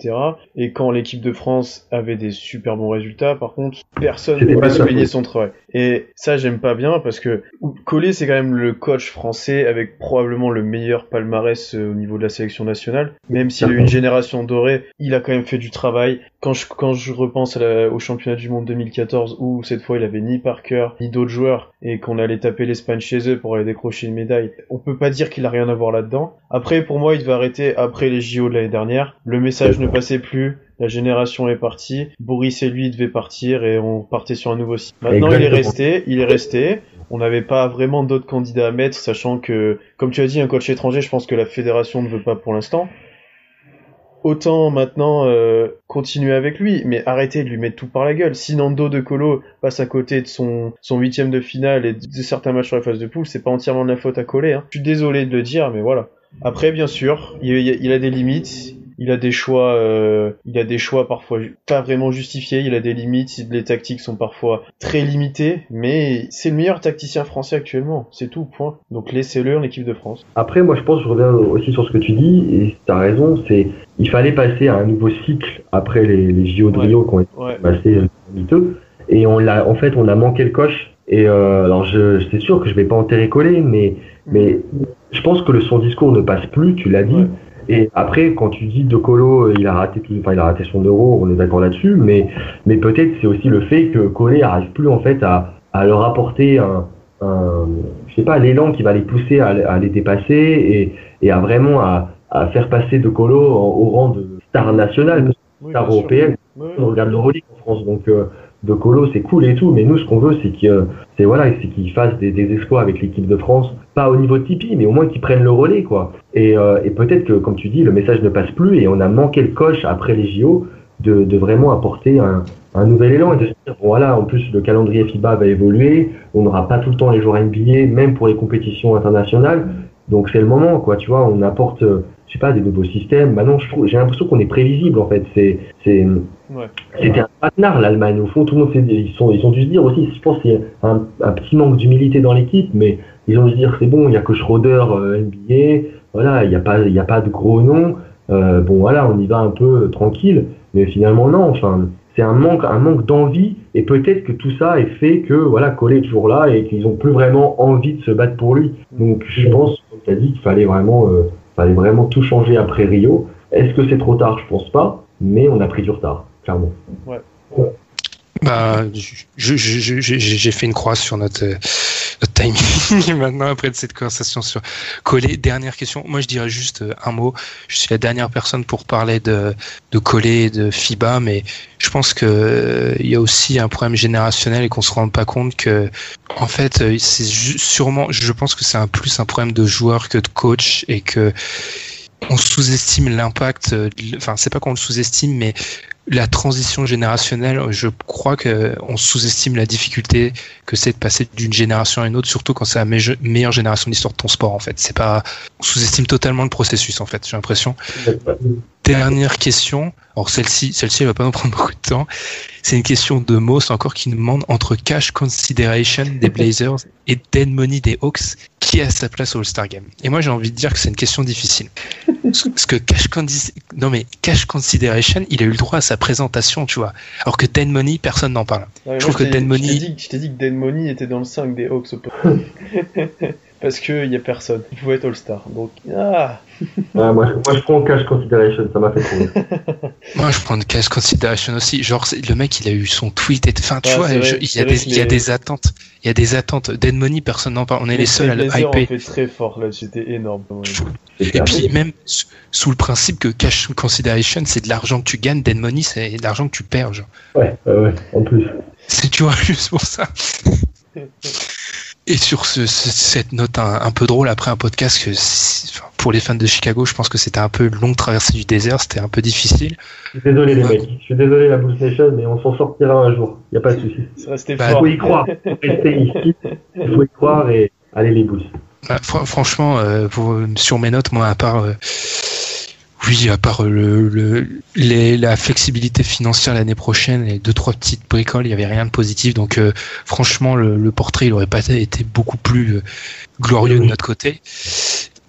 [SPEAKER 7] Et quand l'équipe de France avait des super bons résultats, par contre, personne ne
[SPEAKER 8] sa
[SPEAKER 7] souligner son travail. Et ça, j'aime pas bien parce que Collet, c'est quand même le coach français avec probablement le meilleur palmarès euh, au niveau de la sélection nationale. Même s'il a eu une génération dorée, il a quand même fait du travail. Quand je, quand je repense à la- au championnat du monde 2014 où cette fois il avait ni Parker ni d'autres joueurs et qu'on allait taper l'Espagne chez eux pour aller décrocher une médaille, on peut pas dire qu'il a rien à voir là-dedans. Après, pour moi, il devait arrêter après les JO de l'année dernière. Le message ne passait plus. La génération est partie. Boris et lui devaient partir et on partait sur un nouveau cycle. Maintenant, il est resté. Il est resté. On n'avait pas vraiment d'autres candidats à mettre, sachant que, comme tu as dit, un coach étranger, je pense que la fédération ne veut pas pour l'instant. Autant maintenant euh, continuer avec lui, mais arrêtez de lui mettre tout par la gueule. Si Nando De Colo passe à côté de son huitième de finale et de certains matchs sur la phase de poule, c'est pas entièrement de la faute à coller. Hein. Je suis désolé de le dire, mais voilà. Après, bien sûr, il- il a des limites. Il a des choix, euh, il a des choix parfois pas vraiment justifiés. Il a des limites. Les tactiques sont parfois très limitées, mais c'est le meilleur tacticien français actuellement. C'est tout, point. Donc laissez-le en équipe de France.
[SPEAKER 8] Après, moi, je pense, je reviens aussi sur ce que tu dis, et tu as raison, c'est il fallait passer à un nouveau cycle après les, les JO de
[SPEAKER 7] Ouais.
[SPEAKER 8] Rio qui ont été
[SPEAKER 7] Ouais.
[SPEAKER 8] passés euh, miteux, et on l'a, en fait, on a manqué le coche. Et euh, alors, je, c'est sûr que je vais pas enterrer coller, mais, mais je pense que le, son discours ne passe plus, tu l'as dit.
[SPEAKER 7] Ouais.
[SPEAKER 8] Et après, quand tu dis De Colo, il a raté tout, enfin, il a raté son euro, on est d'accord là-dessus, mais, mais peut-être c'est aussi le fait que Collet arrive plus, en fait, à, à leur apporter un, un, je sais pas, l'élan qui va les pousser à, à les dépasser et, et à vraiment à, à faire passer De Colo au, rang de star nationale,
[SPEAKER 7] Oui,
[SPEAKER 8] star européenne. On regarde l'Euroleague en France, donc euh, De Colo c'est cool et tout, mais nous ce qu'on veut c'est que c'est voilà, c'est qu'ils fassent des, des exploits avec l'équipe de France, pas au niveau de Tipeee, mais au moins qu'ils prennent le relais quoi. Et, euh, et peut-être que comme tu dis, le message ne passe plus et on a manqué le coche après les JO de, vraiment apporter un, nouvel élan et de se dire voilà, en plus le calendrier FIBA va évoluer, on n'aura pas tout le temps les joueurs NBA, même pour les compétitions internationales. Donc c'est le moment, quoi, tu vois, on apporte, je sais pas, des nouveaux systèmes. Maintenant, je trouve, j'ai l'impression qu'on est prévisible, en fait. C'est, c'est,
[SPEAKER 7] Ouais.
[SPEAKER 8] c'était un patinard, l'Allemagne. Au fond, tout le monde ils sont, ils ont dû se dire aussi, je pense qu'il y a un, un petit manque d'humilité dans l'équipe, mais ils ont dû se dire, c'est bon, il y a que Schroeder, euh, NBA, voilà, il n'y a pas, il y a pas de gros noms, euh, bon, voilà, on y va un peu euh, tranquille, mais finalement, non, enfin, c'est un manque, un manque d'envie, et peut-être que tout ça est fait que, voilà, Collet est toujours là, et qu'ils ont plus vraiment envie de se battre pour lui. Donc, je pense, comme tu as dit, qu'il fallait vraiment, euh, fallait vraiment tout changer après Rio. Est-ce que c'est trop tard? Je pense pas, mais on a pris du retard, clairement.
[SPEAKER 6] Bah, je- je- je- je- j'ai fait une croix sur notre, euh, notre timing maintenant après cette conversation sur Collet. Dernière question. Moi, je dirais juste euh, un mot. Je suis la dernière personne pour parler de, de et de FIBA, mais je pense que euh, il y a aussi un problème générationnel et qu'on se rend pas compte que, en fait, euh, c'est sûrement, je pense que c'est un plus un problème de joueur que de coach et que on sous-estime l'impact. Enfin, c'est pas qu'on le sous-estime, mais la transition générationnelle, je crois que on sous-estime la difficulté que c'est de passer d'une génération à une autre, surtout quand c'est la me- meilleure génération d'histoire de ton sport. En fait, c'est pas, on sous-estime totalement le processus. En fait, j'ai l'impression. Dernière question. Alors celle-ci, celle-ci, elle va pas nous prendre beaucoup de temps. C'est une question de Moss encore qui nous demande entre cash consideration des Blazers et dead money des Hawks, qui a sa place au All-Star Game? Et moi, j'ai envie de dire que c'est une question difficile. Parce que cash non mais cash consideration, il a eu le droit à sa présentation, tu vois. Alors que dead money, personne n'en parle. Je trouve que
[SPEAKER 7] Je
[SPEAKER 6] Money-
[SPEAKER 7] t'ai dit, je t'ai dit que Dan Money était dans le 5 des Hawks. parce qu'il y a personne. Il pouvait être All-Star. Donc, ah
[SPEAKER 8] moi, moi, je prends cash consideration, ça m'a fait trop rire.
[SPEAKER 6] Moi, je prends cash consideration aussi. Genre, le mec, il a eu son tweet et enfin, tu
[SPEAKER 7] Ouais,
[SPEAKER 6] vois, il y a des,
[SPEAKER 7] que
[SPEAKER 6] il y a
[SPEAKER 7] les-
[SPEAKER 6] des attentes. Il y a des attentes. Dead Money, personne n'en parle. On est les seuls à le hyper.
[SPEAKER 7] fait très fort là, c'était énorme. Ouais.
[SPEAKER 6] Et puis même sous- le principe que cash consideration, c'est de l'argent que tu gagnes, dead money, c'est de l'argent que tu perds. Genre.
[SPEAKER 8] Ouais, ouais, ouais, en plus.
[SPEAKER 6] C'est tu vois juste pour ça. Et sur ce, ce- cette note un, un peu drôle après un podcast que si- enfin, pour les fans de Chicago, je pense que c'était un peu une longue traversée du désert, c'était un peu difficile.
[SPEAKER 8] Je suis désolé les
[SPEAKER 6] Ouais.
[SPEAKER 8] mecs, je suis désolé la Bulls Nation, mais on s'en sortira un jour. Y a pas de souci.
[SPEAKER 6] Bah,
[SPEAKER 8] Il faut y croire. Faut rester ici. Il faut y croire et allez les Bulls.
[SPEAKER 6] Bah, fr- franchement, euh, pour- sur mes notes, moi, à part, euh, oui, à part euh, le, le- les- la flexibilité financière l'année prochaine et deux trois petites bricoles, il y avait rien de positif. Donc, euh, franchement, le, le portrait, il aurait pas été beaucoup plus euh, glorieux de notre côté.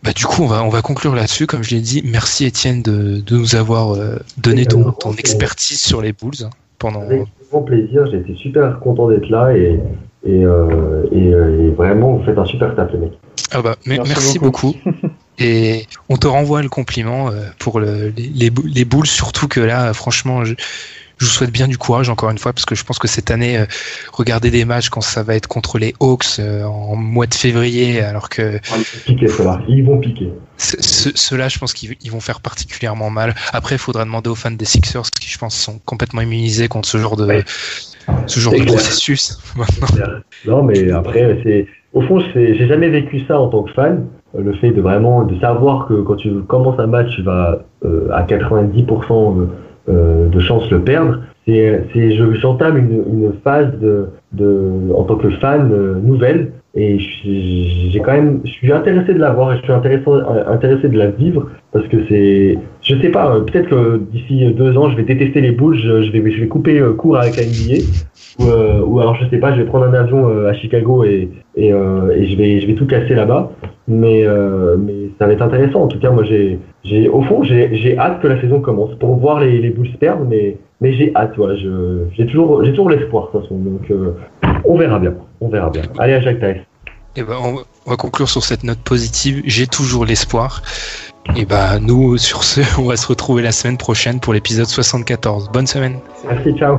[SPEAKER 6] Bah, du coup, on va on va conclure là-dessus. Comme je l'ai dit, merci Étienne de, de nous avoir donné ton, ton expertise sur les Bulls hein, pendant.
[SPEAKER 8] Avec grand plaisir, j'ai été super content d'être là et, et, euh, et, et vraiment vous faites un super taf les mecs.
[SPEAKER 6] Ah bah, mais-
[SPEAKER 7] Merci
[SPEAKER 6] merci, beaucoup. Et on te renvoie le compliment euh, pour le- les, les, bou- les boules, surtout que là, franchement, je, je vous souhaite bien du courage encore une fois, parce que je pense que cette année, euh, regarder des matchs quand ça va être contre les Hawks euh, en mois de février, alors que
[SPEAKER 8] Ils vont piquer ceux-là, ils vont piquer.
[SPEAKER 6] ce- ce- ceux-là, je pense qu'ils ils vont faire particulièrement mal. Après, il faudra demander aux fans des Sixers, qui je pense sont complètement immunisés contre ce genre de,
[SPEAKER 8] Ouais.
[SPEAKER 6] ce genre de
[SPEAKER 8] clair.
[SPEAKER 6] processus.
[SPEAKER 8] Non, mais après, c'est au fond, c'est- j'ai jamais vécu ça en tant que fan. Euh, Le fait de vraiment de savoir que quand tu commences un match, tu vas euh, à 90% de, euh, de chance le perdre. C'est, c'est, je- j'entame une, une phase de, de, en tant que fan euh, nouvelle et j'ai quand même, je suis intéressé de la voir et je suis intéressé, de la vivre parce que c'est, je sais pas, euh, peut-être que d'ici deux ans, je vais détester les boules, je, vais, je vais couper euh, court avec la NBA ou, euh, alors je sais pas, je vais prendre un avion euh, à Chicago et, et, euh, et je vais je vais tout casser là-bas. Mais euh, mais ça va être intéressant. En tout cas, moi j'ai j'ai au fond j'ai j'ai hâte que la saison commence pour voir les les Bulls perdre, mais mais j'ai hâte. Voilà, je j'ai toujours j'ai toujours l'espoir de toute façon. Donc euh, on verra bien, on verra bien. Allez à Jacques Taïs.
[SPEAKER 6] Et ben, on, va- on va conclure sur cette note positive. J'ai toujours l'espoir. Et bah, nous, sur ce, on va se retrouver la semaine prochaine pour l'épisode 74. Bonne semaine.
[SPEAKER 8] Merci, ciao.